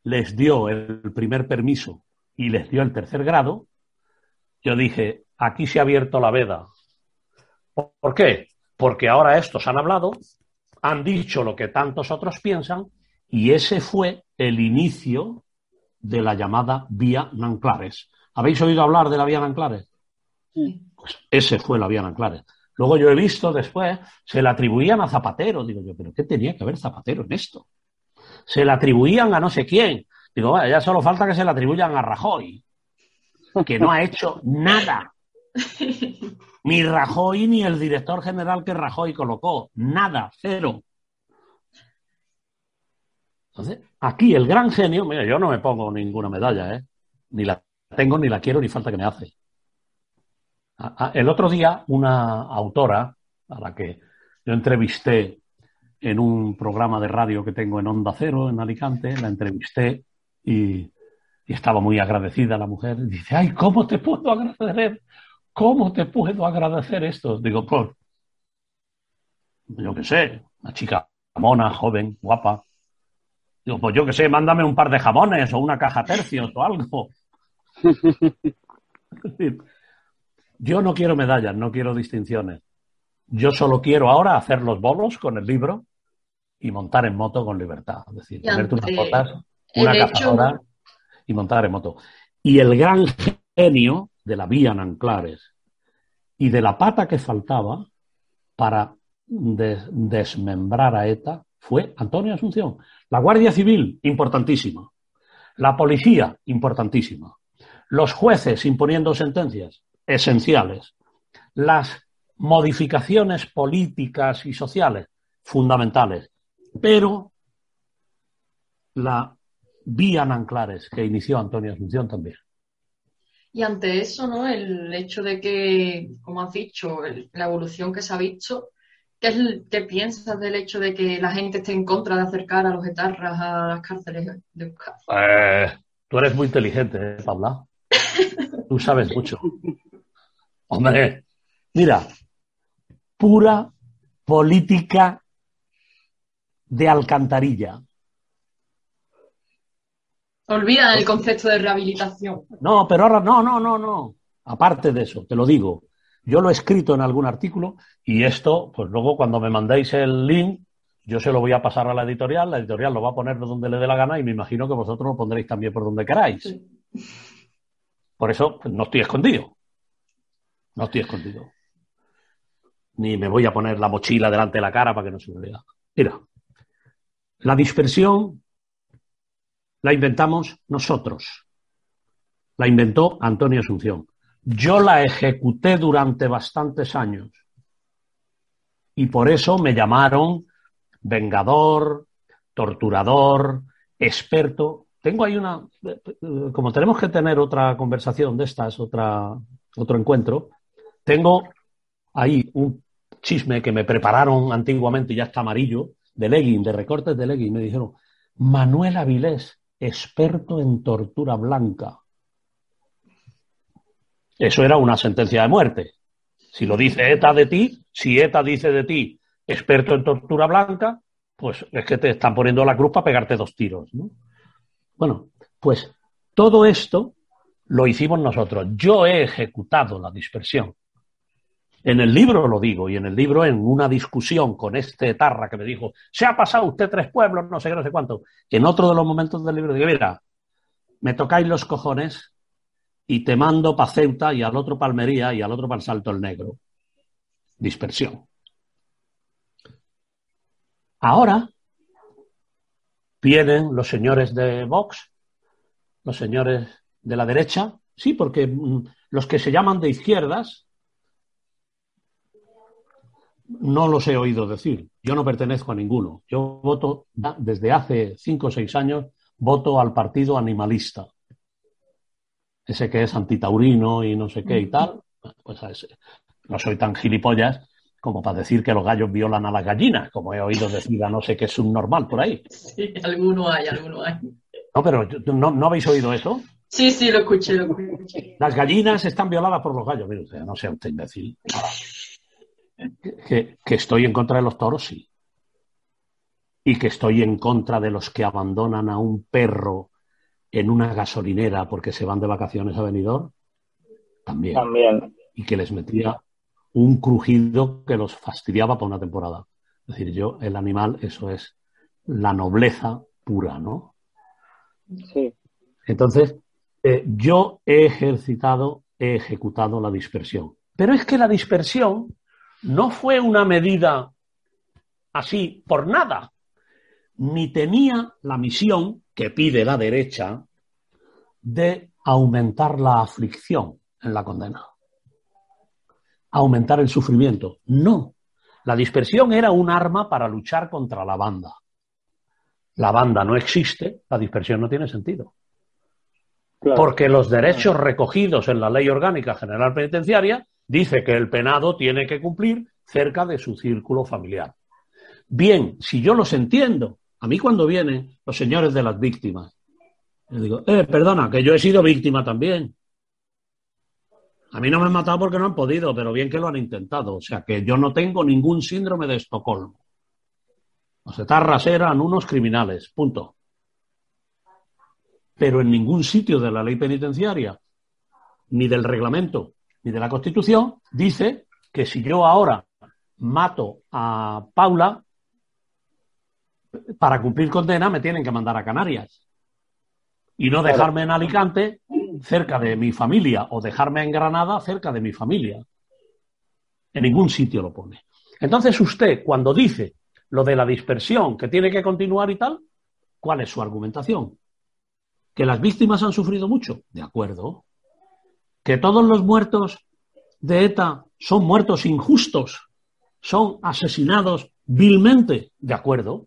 les dio el primer permiso y les dio el tercer grado, yo dije, aquí se ha abierto la veda. ¿Por qué? porque ahora estos han hablado, han dicho lo que tantos otros piensan, y ese fue el inicio de la llamada Vía Nanclares. ¿Habéis oído hablar de la Vía Nanclares? Pues ese fue la Vía Nanclares. Luego yo he visto después, se le atribuían a Zapatero. Digo yo, ¿pero qué tenía que haber Zapatero en esto? Se le atribuían a no sé quién. Digo, vaya, ya solo falta que se le atribuyan a Rajoy, que no ha hecho nada. Ni Rajoy ni el director general que Rajoy colocó. Nada, cero. Entonces, aquí el gran genio, mira, yo no me pongo ninguna medalla, ¿eh? Ni la tengo, ni la quiero, ni falta que me hace. El otro día, una autora a la que yo entrevisté en un programa de radio que tengo en Onda Cero, en Alicante, la entrevisté y, estaba muy agradecida la mujer. dice, ay, ¿cómo te puedo agradecer? ¿Cómo te puedo agradecer esto? Digo, pues, yo qué sé, una chica mona, joven, guapa. Digo, pues yo qué sé, mándame un par de jamones o una caja tercios o algo. Yo no quiero medallas, no quiero distinciones. Yo solo quiero ahora hacer los bolos con el libro y montar en moto con libertad. Es decir, ponerte unas botas, una cazadora y montar en moto. Y el gran genio de la vía Nanclares y de la pata que faltaba para desmembrar a ETA fue Antonio Asunción. La Guardia Civil, importantísima. La policía, importantísima. Los jueces imponiendo sentencias, esenciales. Las modificaciones políticas y sociales, fundamentales. Pero la vía Nanclares que inició Antonio Asunción también. Y ante eso, ¿no? El hecho de que, como has dicho, la evolución que se ha visto, ¿qué, ¿qué piensas del hecho de que la gente esté en contra de acercar a los etarras a las cárceles de eh, tú eres muy inteligente, ¿eh, Paula? Tú sabes mucho. Hombre, mira, pura política de alcantarilla. Olvida el concepto de rehabilitación. No, pero ahora no, no, no, no. Aparte de eso, te lo digo. Yo lo he escrito en algún artículo y esto, pues luego cuando me mandéis el link, yo se lo voy a pasar a la editorial, la editorial lo va a poner donde le dé la gana y me imagino que vosotros lo pondréis también por donde queráis. Por eso pues, no estoy escondido. No estoy escondido. Ni me voy a poner la mochila delante de la cara para que no se me vea. Mira, la dispersión la inventamos nosotros. La inventó Antonio Asunción. Yo la ejecuté durante bastantes años. Y por eso me llamaron vengador, torturador, experto. Tengo ahí una. Como tenemos que tener otra conversación de estas, otra, otro encuentro, tengo ahí un chisme que me prepararon antiguamente, ya está amarillo, de legging, de recortes de legging. Me dijeron, Manuel Avilés, experto en tortura blanca. Eso era una sentencia de muerte. Si lo dice ETA de ti, si ETA dice de ti, experto en tortura blanca, pues es que te están poniendo la cruz para pegarte dos tiros. Bueno, pues todo esto lo hicimos nosotros. Yo he ejecutado la dispersión. En el libro lo digo, y en el libro, en una discusión con este Tarra que me dijo, se ha pasado usted tres pueblos, no sé qué, no sé cuánto. En otro de los momentos del libro digo, mira, me tocáis los cojones y te mando para Ceuta y al otro Palmería y al otro para el Salto el Negro. Dispersión. Ahora vienen los señores de Vox, los señores de la derecha, sí, porque mm, los que se llaman de izquierdas, no los he oído decir. Yo no pertenezco a ninguno. Yo voto desde hace cinco o seis años, voto al partido animalista. Ese que es antitaurino y no sé qué y tal. Pues no soy tan gilipollas como para decir que los gallos violan a las gallinas, como he oído decir a no sé qué es un normal por ahí. Sí, alguno hay, alguno hay. No, pero ¿no, ¿no habéis oído eso? Sí, sí, lo escuché, lo escuché. Las gallinas están violadas por los gallos. Mire usted, no sea usted imbécil. Que, estoy en contra de los toros, sí. Y que estoy en contra de los que abandonan a un perro en una gasolinera porque se van de vacaciones a Benidorm, también. También. Y que les metía un crujido que los fastidiaba por una temporada. Es decir, yo, el animal, eso es la nobleza pura, ¿no? Sí. Entonces, eh, yo he ejercitado, he ejecutado la dispersión. Pero es que la dispersión no fue una medida así por nada, ni tenía la misión que pide la derecha de aumentar la aflicción en la condena, aumentar el sufrimiento. No, la dispersión era un arma para luchar contra la banda. La banda no existe, la dispersión no tiene sentido. Porque los derechos recogidos en la Ley Orgánica General Penitenciaria dice que el penado tiene que cumplir cerca de su círculo familiar. Bien, si yo los entiendo, a mí cuando vienen los señores de las víctimas, les digo, eh, perdona, que yo he sido víctima también. A mí no me han matado porque no han podido, pero bien que lo han intentado. O sea que yo no tengo ningún síndrome de Estocolmo. Los etarras eran unos criminales, punto. Pero en ningún sitio de la ley penitenciaria, ni del reglamento, de la Constitución, dice que si yo ahora mato a Paula, para cumplir condena me tienen que mandar a Canarias. Y no dejarme en Alicante cerca de mi familia o dejarme en Granada cerca de mi familia. En ningún sitio lo pone. Entonces usted, cuando dice lo de la dispersión que tiene que continuar y tal, ¿cuál es su argumentación? ¿Que las víctimas han sufrido mucho? De acuerdo. ¿Que todos los muertos de ETA son muertos injustos? ¿Son asesinados vilmente? De acuerdo.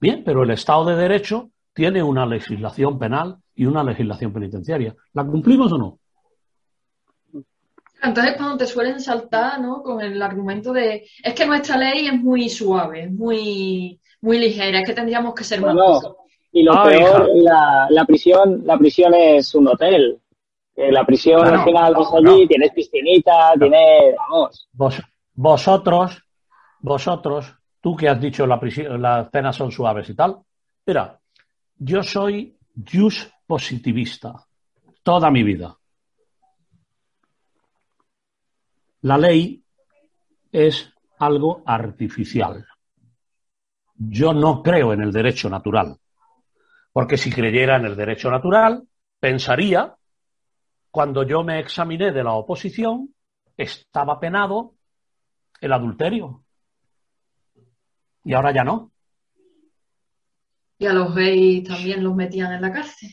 Bien, pero el Estado de Derecho tiene una legislación penal y una legislación penitenciaria. ¿La cumplimos o no? Entonces, cuando te suelen saltar, ¿no? Con el argumento de es que nuestra ley es muy suave, muy, muy ligera, es que tendríamos que ser más. y lo peor, la, prisión, la prisión es un hotel. La prisión al final vas allí, tienes piscinita, tienes, vamos. vosotros, vosotros, tú que has dicho la las penas son suaves y tal, mira, yo soy jus positivista toda mi vida. La ley es algo artificial. Yo no creo en el derecho natural, porque si creyera en el derecho natural, pensaría, cuando yo me examiné de la oposición, estaba penado el adulterio. Y ahora ya no. Y a los gays también los metían en la cárcel.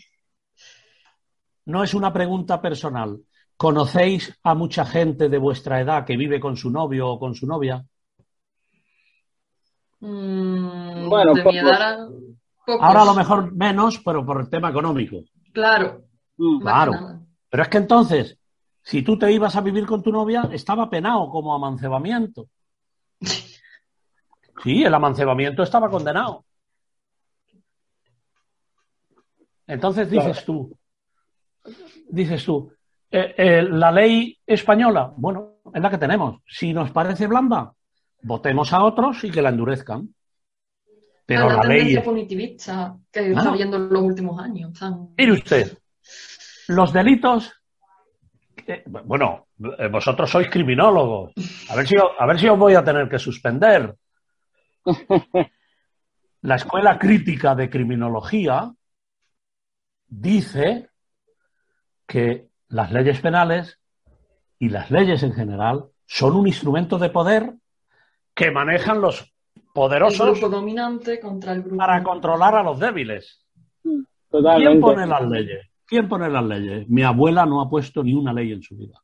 No es una pregunta personal. ¿Conocéis a mucha gente de vuestra edad que vive con su novio o con su novia? Mm, bueno, ahora a lo mejor menos, pero por el tema económico. Claro. Mm, claro. Pero es que entonces, si tú te ibas a vivir con tu novia, estaba penado como amancebamiento. Sí, el amancebamiento estaba condenado. Entonces dices tú, dices tú, eh, eh, la ley española, bueno, es la que tenemos. Si nos parece blanda, votemos a otros y que la endurezcan. Pero la, ley. punitivista que está viendo en los últimos años. Mire usted, los delitos. bueno, vosotros sois criminólogos. A ver, si, a ver si os voy a tener que suspender. La Escuela Crítica de Criminología dice que las leyes penales y las leyes en general son un instrumento de poder que manejan los poderosos dominante contra el grupo. para controlar a los débiles. ¿Quién pone las leyes? ¿Quién pone las leyes? Mi abuela no ha puesto ni una ley en su vida.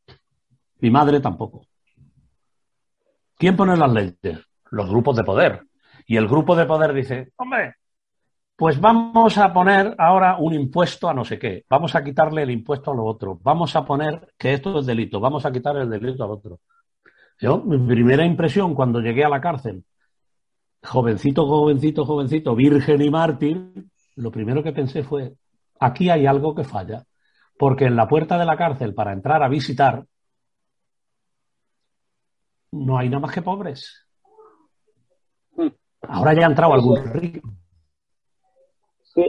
Mi madre tampoco. ¿Quién pone las leyes? Los grupos de poder. Y el grupo de poder dice, hombre, pues vamos a poner ahora un impuesto a no sé qué, vamos a quitarle el impuesto a lo otro, vamos a poner que esto es delito, vamos a quitar el delito al otro. Yo, mi primera impresión cuando llegué a la cárcel, jovencito, jovencito, jovencito, virgen y mártir, lo primero que pensé fue, aquí hay algo que falla, porque en la puerta de la cárcel para entrar a visitar no hay nada más que pobres. Ahora ya ha entrado algún rico.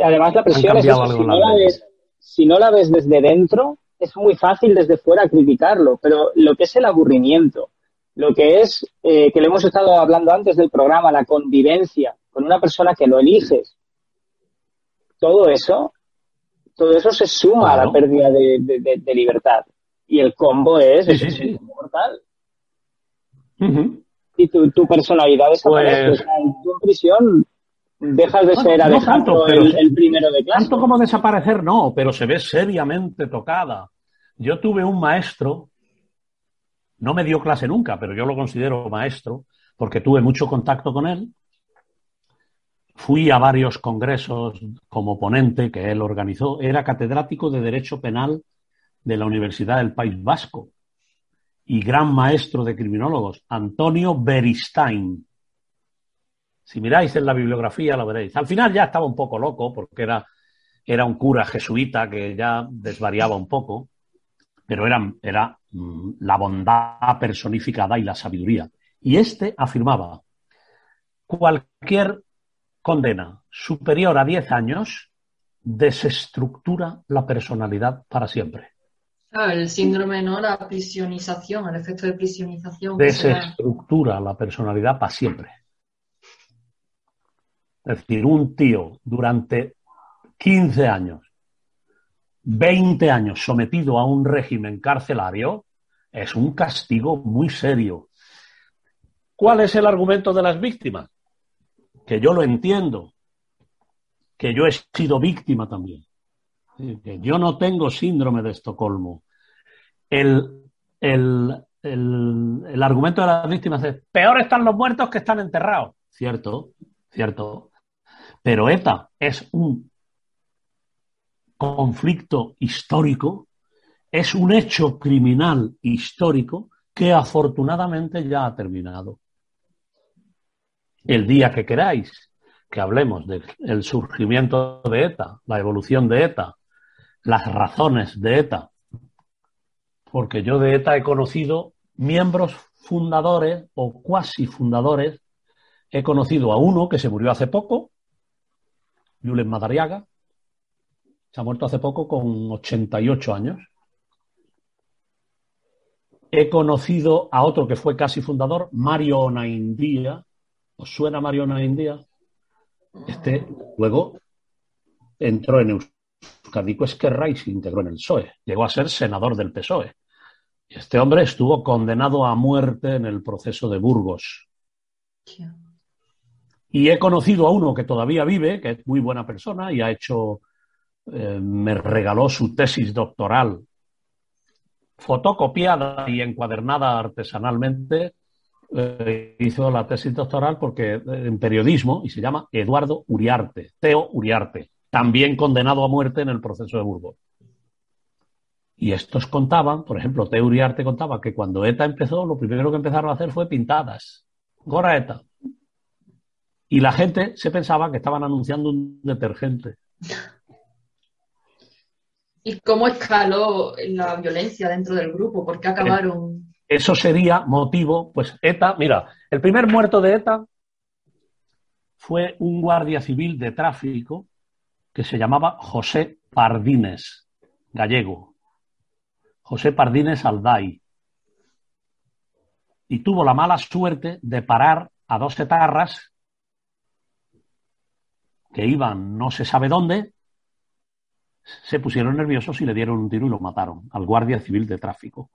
Además la presión es eso, si no, la ves, si no la ves desde dentro, es muy fácil desde fuera criticarlo, pero lo que es el aburrimiento, lo que es, eh, que lo hemos estado hablando antes del programa, la convivencia con una persona que lo eliges, todo eso, todo eso se suma a la pérdida de, libertad. Y el combo es, mortal. Y tu, tu personalidad desaparece. Pues... en prisión dejas de ser Alejandro el, primero de clase. Tanto como desaparecer, no, pero se ve seriamente tocada. Yo tuve un maestro, no me dio clase nunca, pero yo lo considero maestro, porque tuve mucho contacto con él. Fui a varios congresos como ponente que él organizó. Era catedrático de Derecho Penal de la Universidad del País Vasco y gran maestro de criminólogos, Antonio Beristain si miráis en la bibliografía lo veréis. Al final ya estaba un poco loco porque era, era un cura jesuita que ya desvariaba un poco, pero era, era mm, la bondad personificada y la sabiduría. Y este afirmaba, cualquier condena superior a 10 años desestructura la personalidad para siempre. el síndrome, ¿no? La prisionización, el efecto de prisionización. Desestructura la personalidad para siempre. Es decir, un tío durante 15 años, 20 años sometido a un régimen carcelario, es un castigo muy serio. ¿Cuál es el argumento de las víctimas? Que yo lo entiendo, que yo he sido víctima también, que yo no tengo síndrome de Estocolmo. El, el, el argumento de las víctimas es, peor están los muertos que están enterrados. Cierto, cierto. Pero ETA es un conflicto histórico, es un hecho criminal histórico que afortunadamente ya ha terminado. El día que queráis que hablemos del surgimiento de ETA, la evolución de ETA, las razones de ETA, porque yo de ETA he conocido miembros fundadores o cuasi fundadores, he conocido a uno que se murió hace poco, Julen Madariaga. Se ha muerto hace poco con 88 años. He conocido a otro que fue casi fundador, Mario Onaindía. ¿Os suena Mario Onaindía? Este luego entró en Euskadi Esquerra y se integró en el PSOE. Llegó a ser senador del PSOE. Este hombre estuvo condenado a muerte en el proceso de Burgos. Y he conocido a uno que todavía vive, que es muy buena persona y ha hecho, eh, me regaló su tesis doctoral fotocopiada y encuadernada artesanalmente. Eh, hizo la tesis doctoral porque eh, en periodismo y se llama Eduardo Uriarte, Teo Uriarte, también condenado a muerte en el proceso de Burgos. Y estos contaban, por ejemplo, Teo Uriarte contaba que cuando ETA empezó, lo primero que empezaron a hacer fue pintadas. Gora ETA. Y la gente se pensaba que estaban anunciando un detergente. ¿Y cómo escaló la violencia dentro del grupo? ¿Por qué acabaron? Eso sería motivo, pues ETA, mira, el primer muerto de ETA fue un guardia civil de tráfico que se llamaba José Pardines, gallego. José Pardines Alday. Y tuvo la mala suerte de parar a dos etarras que iban no se sabe dónde, se pusieron nerviosos y le dieron un tiro y lo mataron al guardia civil de tráfico.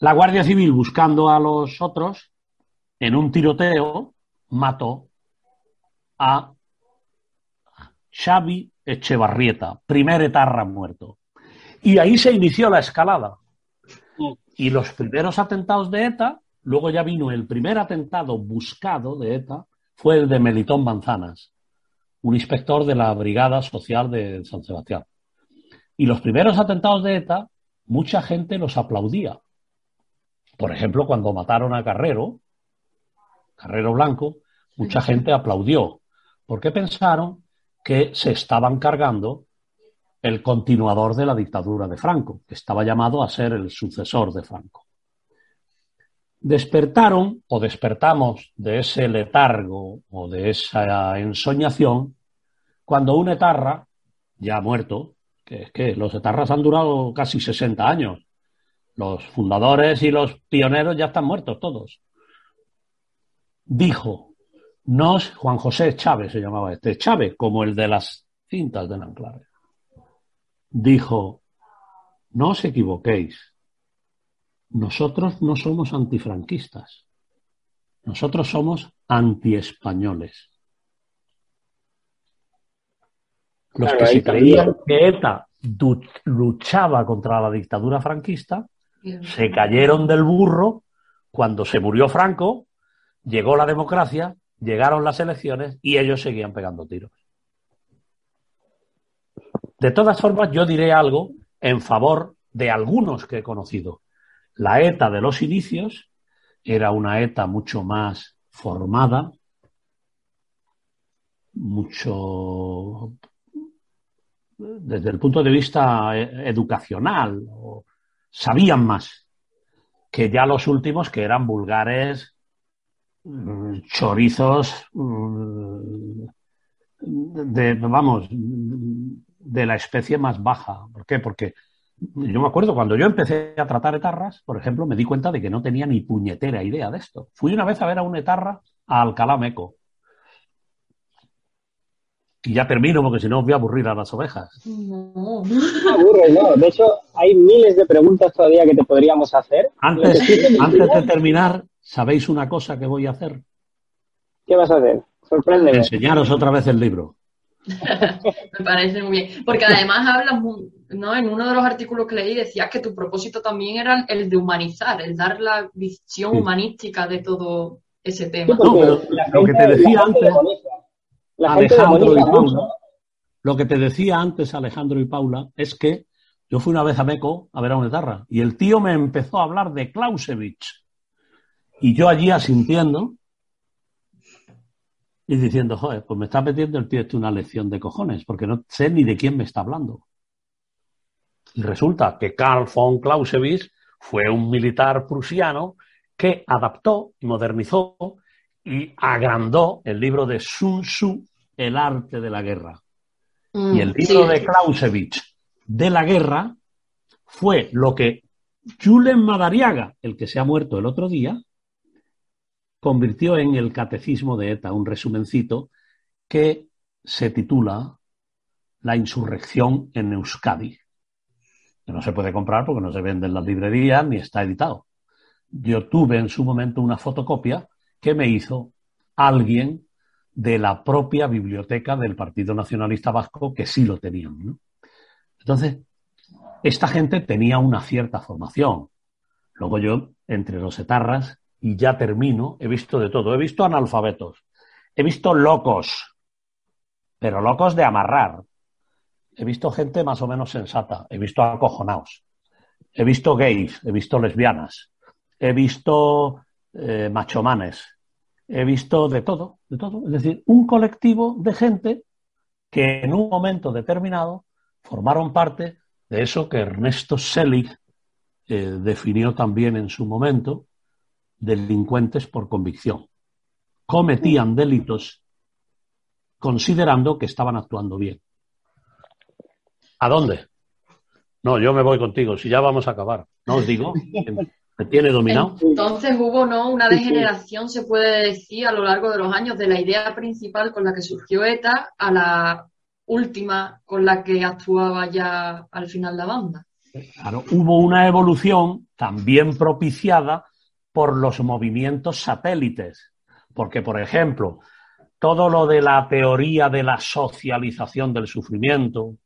La Guardia Civil, buscando a los otros, en un tiroteo, mató a Xavi Echevarrieta, primer etarra muerto. Y ahí se inició la escalada. Y los primeros atentados de ETA, luego ya vino el primer atentado buscado de ETA, fue el de Melitón Manzanas, un inspector de la Brigada Social de San Sebastián. Y los primeros atentados de ETA, mucha gente los aplaudía. Por ejemplo, cuando mataron a Carrero, Carrero Blanco, mucha gente aplaudió, porque pensaron que se estaban cargando el continuador de la dictadura de Franco, que estaba llamado a ser el sucesor de Franco. Despertaron o despertamos de ese letargo o de esa ensoñación cuando un etarra, ya muerto, que es que los etarras han durado casi 60 años, Los fundadores y los pioneros ya están muertos todos. Dijo, nos, Juan José Chávez se llamaba este, Chávez, como el de las cintas de Anclares. Dijo, no os equivoquéis, nosotros no somos antifranquistas, nosotros somos antiespañoles. Los que se creían que ETA luchaba contra la dictadura franquista se cayeron del burro cuando se murió Franco, llegó la democracia, llegaron las elecciones y ellos seguían pegando tiros. De todas formas, yo diré algo en favor de algunos que he conocido. La ETA de los inicios era una ETA mucho más formada, mucho desde el punto de vista educacional, sabían más que ya los últimos que eran vulgares, mm, chorizos mm, de, vamos, de la especie más baja. ¿Por qué? Porque yo me acuerdo cuando yo empecé a tratar etarras, por ejemplo, me di cuenta de que no tenía ni puñetera idea de esto. Fui una vez a ver a un etarra a Alcalá Meco. Y ya termino porque si no voy a aburrir a las ovejas. No. no aburre, no. De hecho, hay miles de preguntas todavía que te podríamos hacer. Antes, antes de terminar, ¿sabéis una cosa que voy a hacer? ¿Qué vas a hacer? Sorpréndeme. Enseñaros otra vez el libro. Me parece muy bien. Porque además hablas, ¿no? En uno de los artículos que leí decías que tu propósito también era el de humanizar, el dar la visión humanística de todo ese tema. lo que te decía antes, Alejandro y Paula, lo que te decía antes Alejandro y Paula es que yo fui una vez a Meco a ver a una guitarra y el tío me empezó a hablar de Clausewitz. Y yo allí asintiendo y diciendo, joder, pues me está metiendo el tío esto una lección de cojones, porque no sé ni de quién me está hablando. Y resulta que Karl von Clausewitz fue un militar prusiano que adaptó y modernizó y agrandó el libro de Sun Tzu, El arte de la guerra. Mm, y el libro de Clausewitz de la guerra fue lo que Julen Madariaga, el que se ha muerto el otro día, convirtió en el Catecismo de ETA, un resumencito que se titula La insurrección en Euskadi. Que no se puede comprar porque no se vende en las librerías ni está editado. Yo tuve en su momento una fotocopia que me hizo alguien de la propia biblioteca del Partido Nacionalista Vasco que sí lo tenían. Entonces, esta gente tenía una cierta formación. Luego yo, entre los etarras, y ya termino, he visto de todo. He visto analfabetos, he visto locos, pero locos de amarrar. He visto gente más o menos sensata, he visto acojonados, he visto gays, he visto lesbianas, he visto eh, machomanes, he visto de todo, de todo. Es decir, un colectivo de gente que en un momento determinado formaron parte de eso que Ernesto Selig eh, definió también en su momento delincuentes por convicción. Cometían delitos considerando que estaban actuando bien. ¿A dónde? No, yo me voy contigo, si ya vamos a acabar. No os digo, me tiene dominado. Entonces hubo no una degeneración, se puede decir, a lo largo de los años, de la idea principal con la que surgió ETA a la última con la que actuaba ya al final la banda. Claro, hubo una evolución también propiciada por los movimientos satélites. Porque, por ejemplo, todo lo de la teoría de la socialización del sufrimiento,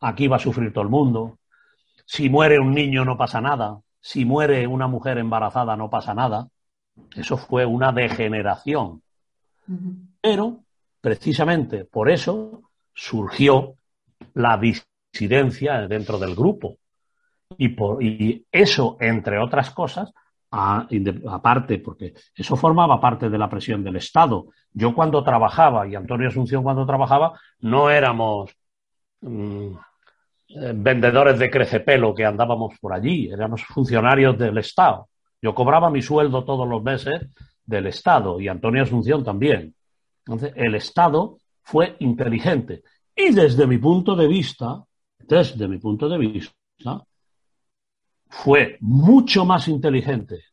aquí va a sufrir todo el mundo, si muere un niño no pasa nada, si muere una mujer embarazada no pasa nada, eso fue una degeneración. Pero, precisamente por eso, surgió la disidencia dentro del grupo. Y, por, y eso, entre otras cosas, aparte, porque eso formaba parte de la presión del Estado. Yo cuando trabajaba, y Antonio Asunción cuando trabajaba, no éramos mm, vendedores de crecepelo que andábamos por allí, éramos funcionarios del Estado. Yo cobraba mi sueldo todos los meses del Estado y Antonio Asunción también. Entonces, el Estado fue inteligente. Y desde mi punto de vista, desde mi punto de vista, fue mucho más inteligente.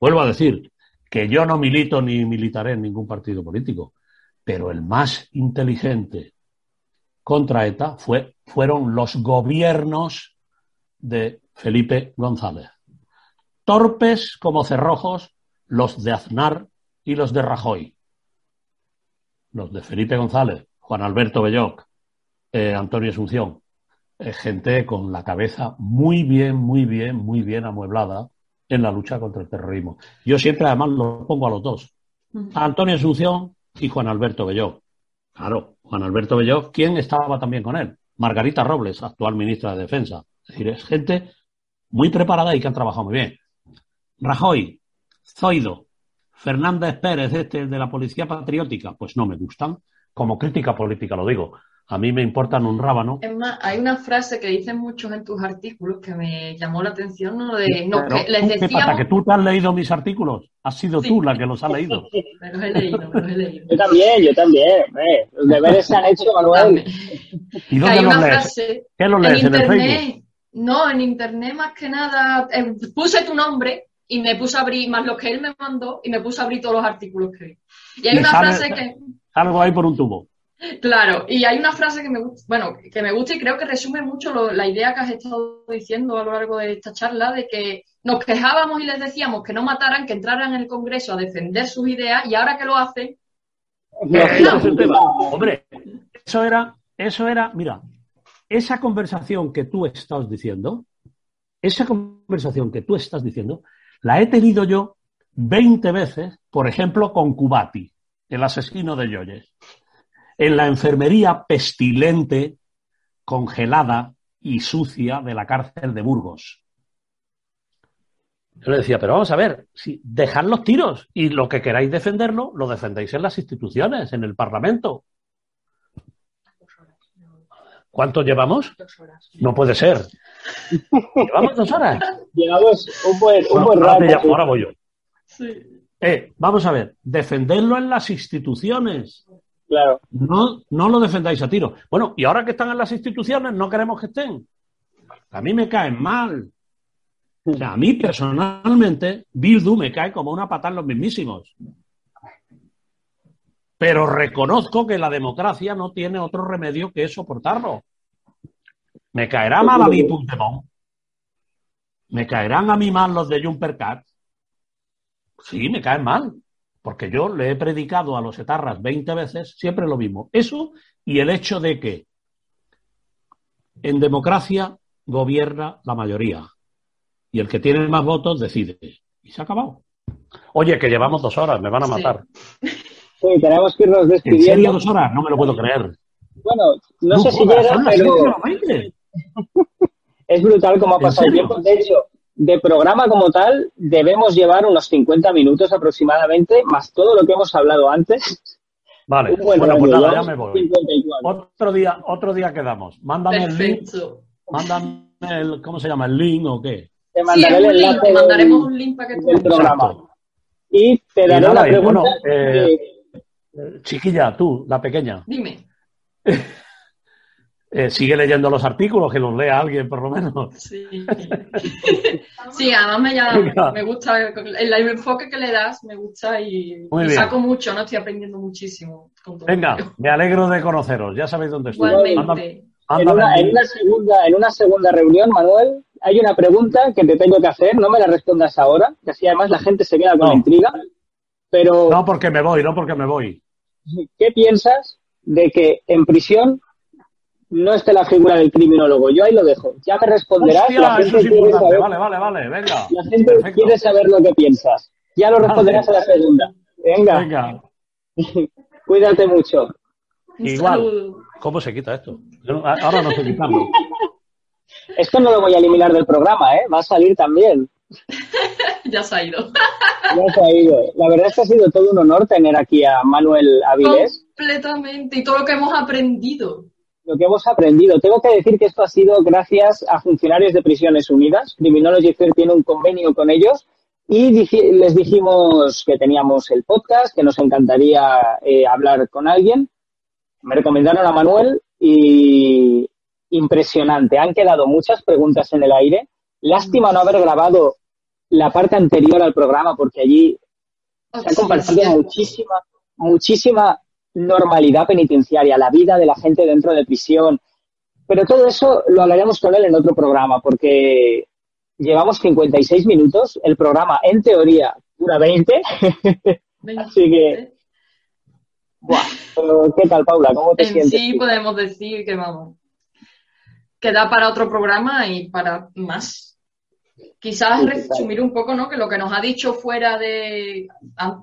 Vuelvo a decir que yo no milito ni militaré en ningún partido político, pero el más inteligente contra ETA fue, fueron los gobiernos de Felipe González. Torpes como cerrojos los de Aznar y los de Rajoy. Los de Felipe González, Juan Alberto Belloc, eh, Antonio Asunción. Eh, gente con la cabeza muy bien, muy bien, muy bien amueblada en la lucha contra el terrorismo. Yo siempre además lo pongo a los dos. A Antonio Asunción y Juan Alberto Belloc. Claro, Juan Alberto Belloc, ¿quién estaba también con él? Margarita Robles, actual ministra de Defensa. Es decir, es gente muy preparada y que han trabajado muy bien. Rajoy, Zoido, Fernández Pérez, este de la Policía Patriótica, pues no me gustan. Como crítica política lo digo. A mí me importan un rábano. Es más, hay una frase que dicen muchos en tus artículos que me llamó la atención, ¿no? De, no, que les decíamos... ¿Qué pasa? ¿Que tú te has leído mis artículos? Has sido tú la que los ha leído. me los he leído, me los he leído. Yo también, yo también. Eh. Los deberes se han hecho, Manuel. ¿Y dónde los lees? ¿Qué los lees? En, ¿En, internet, el Facebook? No, en internet más que nada. Eh, puse tu nombre y me puse a abrir más lo que él me mandó y me puse a abrir todos los artículos que vi. Y hay Y una sale- frase que. Algo ahí por un tubo. Claro, y hay una frase que me gusta, bueno, que me gusta y creo que resume mucho lo- la idea que has estado diciendo a lo largo de esta charla, de que nos quejábamos y les decíamos que no mataran, que entraran en el Congreso a defender sus ideas y ahora que lo hacen, No, no, tema. Hombre, eso era, eso era, mira, esa conversación que tú estás diciendo, esa conversación que tú estás diciendo, la he tenido yo 20 veces, por ejemplo, con Cubati, el asesino de Yoyes, en la enfermería pestilente, congelada y sucia de la cárcel de Burgos. Yo le decía, pero vamos a ver, si dejad los tiros y lo que queráis defenderlo, lo defendéis en las instituciones, en el Parlamento. ¿Cuánto llevamos? No puede ser. Llevamos dos horas. Llevamos un buen, un buen ahora, rato. voy yo. sí, Eh, vamos a ver, defenderlo en las instituciones. Claro. No, no lo defendáis a tiro. Bueno, y ahora que están en las instituciones, no queremos que estén. A mí me caen mal. O sea, a mí personalmente, Bildu me cae como una patada en los mismísimos. Pero reconozco que la democracia no tiene otro remedio que soportarlo. Me caerá mal a mí Puigdemont. Me caerán a mí mal los de Jumpercat. Sí, me caen mal. Porque yo le he predicado a los etarras 20 veces siempre lo mismo. Eso y el hecho de que en democracia gobierna la mayoría. Y el que tiene más votos decide. Y se ha acabado. Oye, que llevamos dos horas, me van a matar. Sí, tenemos que irnos ¿En despidiendo. serio dos horas? No me lo puedo creer. Bueno, no, sé si jodas, llega, son las pero es brutal cómo ha ¿En pasado el tiempo. De hecho, de programa como tal, debemos llevar unos 50 minutos aproximadamente, más todo lo que hemos hablado antes. Vale, bueno, pues nada, ya me voy. 54. Otro día, otro día quedamos. Mándame el link, mándame el, ¿cómo se llama? ¿El link o qué? Te Sí, mandaré es el link, enlace te mandaremos un link para que tú del programa. Y te Y daré nada, una y pregunta. bueno, eh, que- Eh, Chiquilla, tú, la pequeña, Dime. eh, sigue leyendo los artículos, que los lea alguien por lo menos. Sí. Sí, además me, llama- me gusta el, el enfoque que le das, me gusta y, Muy y bien. saco mucho, no estoy aprendiendo muchísimo. con todo Venga, ello. me alegro de conoceros, ya sabéis dónde estoy. Igualmente. En una, en, segunda, en una segunda reunión, Manuel, hay una pregunta que te tengo que hacer, no me la respondas ahora, que así además la gente se queda con No. la intriga, pero No porque me voy, no porque me voy. ¿qué piensas de que en prisión no esté la figura del criminólogo? Yo ahí lo dejo, ya me responderás, la eso gente, es quiere importante. saber, Vale, vale, vale, venga. la gente Perfecto. quiere saber lo que piensas. Ya lo responderás a la segunda. Venga, Venga, cuídate mucho. Igual. ¿cómo se quita esto? No- ahora no sé quitarlo. Esto no lo voy a eliminar del programa, ¿eh? Va a salir también. Ya se ha ido. Ya se ha ido. La verdad es que ha sido todo un honor tener aquí a Manuel Avilés. Completamente. Y todo lo que hemos aprendido. Lo que hemos aprendido. Tengo que decir que esto ha sido gracias a funcionarios de Prisiones Unidas. Criminology Fair tiene un convenio con ellos y les dijimos que teníamos el podcast, que nos encantaría eh, hablar con alguien. Me recomendaron a Manuel y impresionante. Han quedado muchas preguntas en el aire Lástima no haber grabado la parte anterior al programa porque allí se ha compartido muchísima, muchísima normalidad penitenciaria, la vida de la gente dentro de prisión. Pero todo eso lo hablaremos con él en otro programa porque llevamos 56 minutos, el programa en teoría dura 20. Así que... Buah, ¿Qué tal, Paula? ¿Cómo te sientes? Sí, podemos decir que vamos. Que da para otro programa y para más. Quizás resumir un poco, ¿no? Que lo que nos ha dicho fuera de,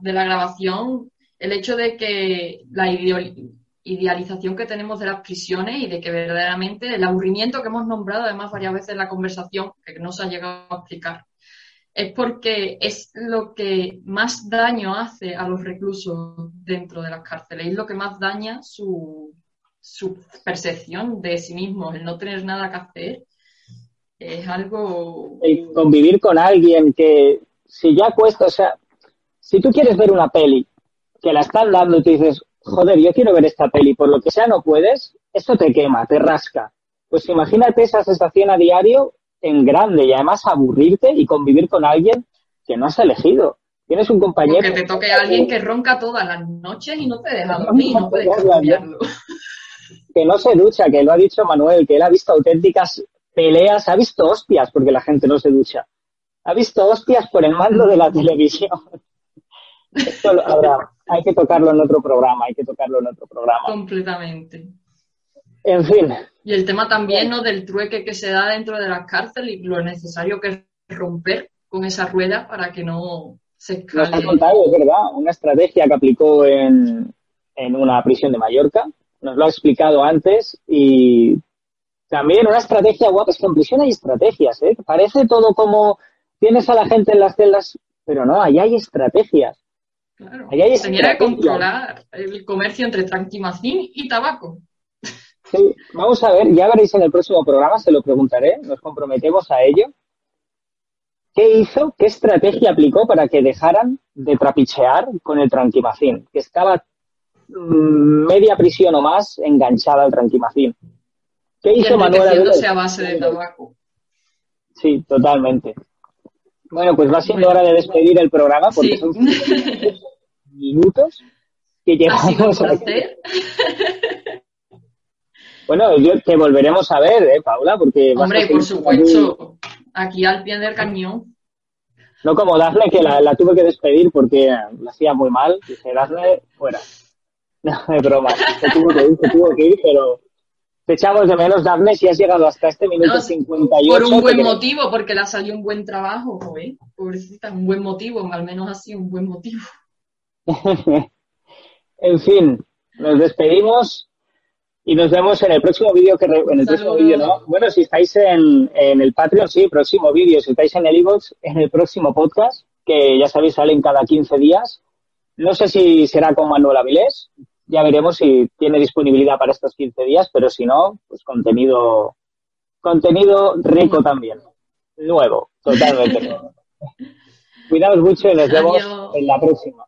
de la grabación, el hecho de que la idealización que tenemos de las prisiones y de que verdaderamente el aburrimiento que hemos nombrado además varias veces en la conversación, que no se ha llegado a explicar, es porque es lo que más daño hace a los reclusos dentro de las cárceles, es lo que más daña su, su percepción de sí mismos, el no tener nada que hacer. Es algo. Convivir con alguien que, si ya cuesta, o sea, si tú quieres ver una peli que la están dando y tú dices, joder, yo quiero ver esta peli, por lo que sea no puedes, esto te quema, te rasca. Pues imagínate esa sensación a diario en grande y además aburrirte y convivir con alguien que no has elegido. Tienes un compañero. que te toque a alguien que ronca todas las noches y no te deja dormir, no, puedes cambiarlo. Que no se ducha, que lo ha dicho Manuel, que él ha visto auténticas peleas, ha visto hostias porque la gente no se ducha. Ha visto hostias por el mando de la televisión. Esto habrá, hay que tocarlo en otro programa, hay que tocarlo en otro programa. Completamente. En fin. Y el tema también ¿no? del trueque que se da dentro de las cárceles y lo necesario que es romper con esa rueda para que no se escale. Nos contado, es verdad, una estrategia que aplicó en, en una prisión de Mallorca. Nos lo ha explicado antes y también una estrategia guapa. Es que en prisión hay estrategias, ¿eh? Parece todo como tienes a la gente en las celdas, pero no, ahí hay estrategias. Claro. Hay que controlar el comercio entre tranquimacín y tabaco. Sí, vamos a ver, ya veréis en el próximo programa, se lo preguntaré, nos comprometemos a ello. ¿Qué hizo, qué estrategia aplicó para que dejaran de trapichear con el tranquimacín? Que estaba mm, media prisión o más enganchada al tranquimacín. ¿Qué hizo Manuel a base de tabaco. Sí, totalmente. Bueno, pues va siendo hora de despedir el programa porque son minutos que llevamos a Bueno, yo te volveremos a ver, ¿eh, Paula? Porque Hombre, por supuesto, aquí... al pie del cañón. No como Dafne, que la, tuve que despedir porque la hacía muy mal. Dije, Dafne, fuera. No, es broma. Se tuvo que ir, se tuvo que ir, pero te echamos de menos, Dafne, si has llegado hasta este minuto 58. Por un buen motivo, porque le ha salido un buen trabajo, joder. Pobrecita, un buen motivo, al menos así, un buen motivo. en fin, nos despedimos. Y nos vemos en el próximo vídeo que en el próximo vídeo, ¿no? Bueno, si estáis en, en el Patreon, sí, próximo vídeo. Si estáis en el iVoox, en el próximo podcast, que ya sabéis, salen cada 15 días. No sé si será con Manuel Avilés. Ya veremos si tiene disponibilidad para estos 15 días, pero si no, pues contenido, contenido rico también. Nuevo, totalmente nuevo. Cuidaos mucho y nos vemos en la próxima.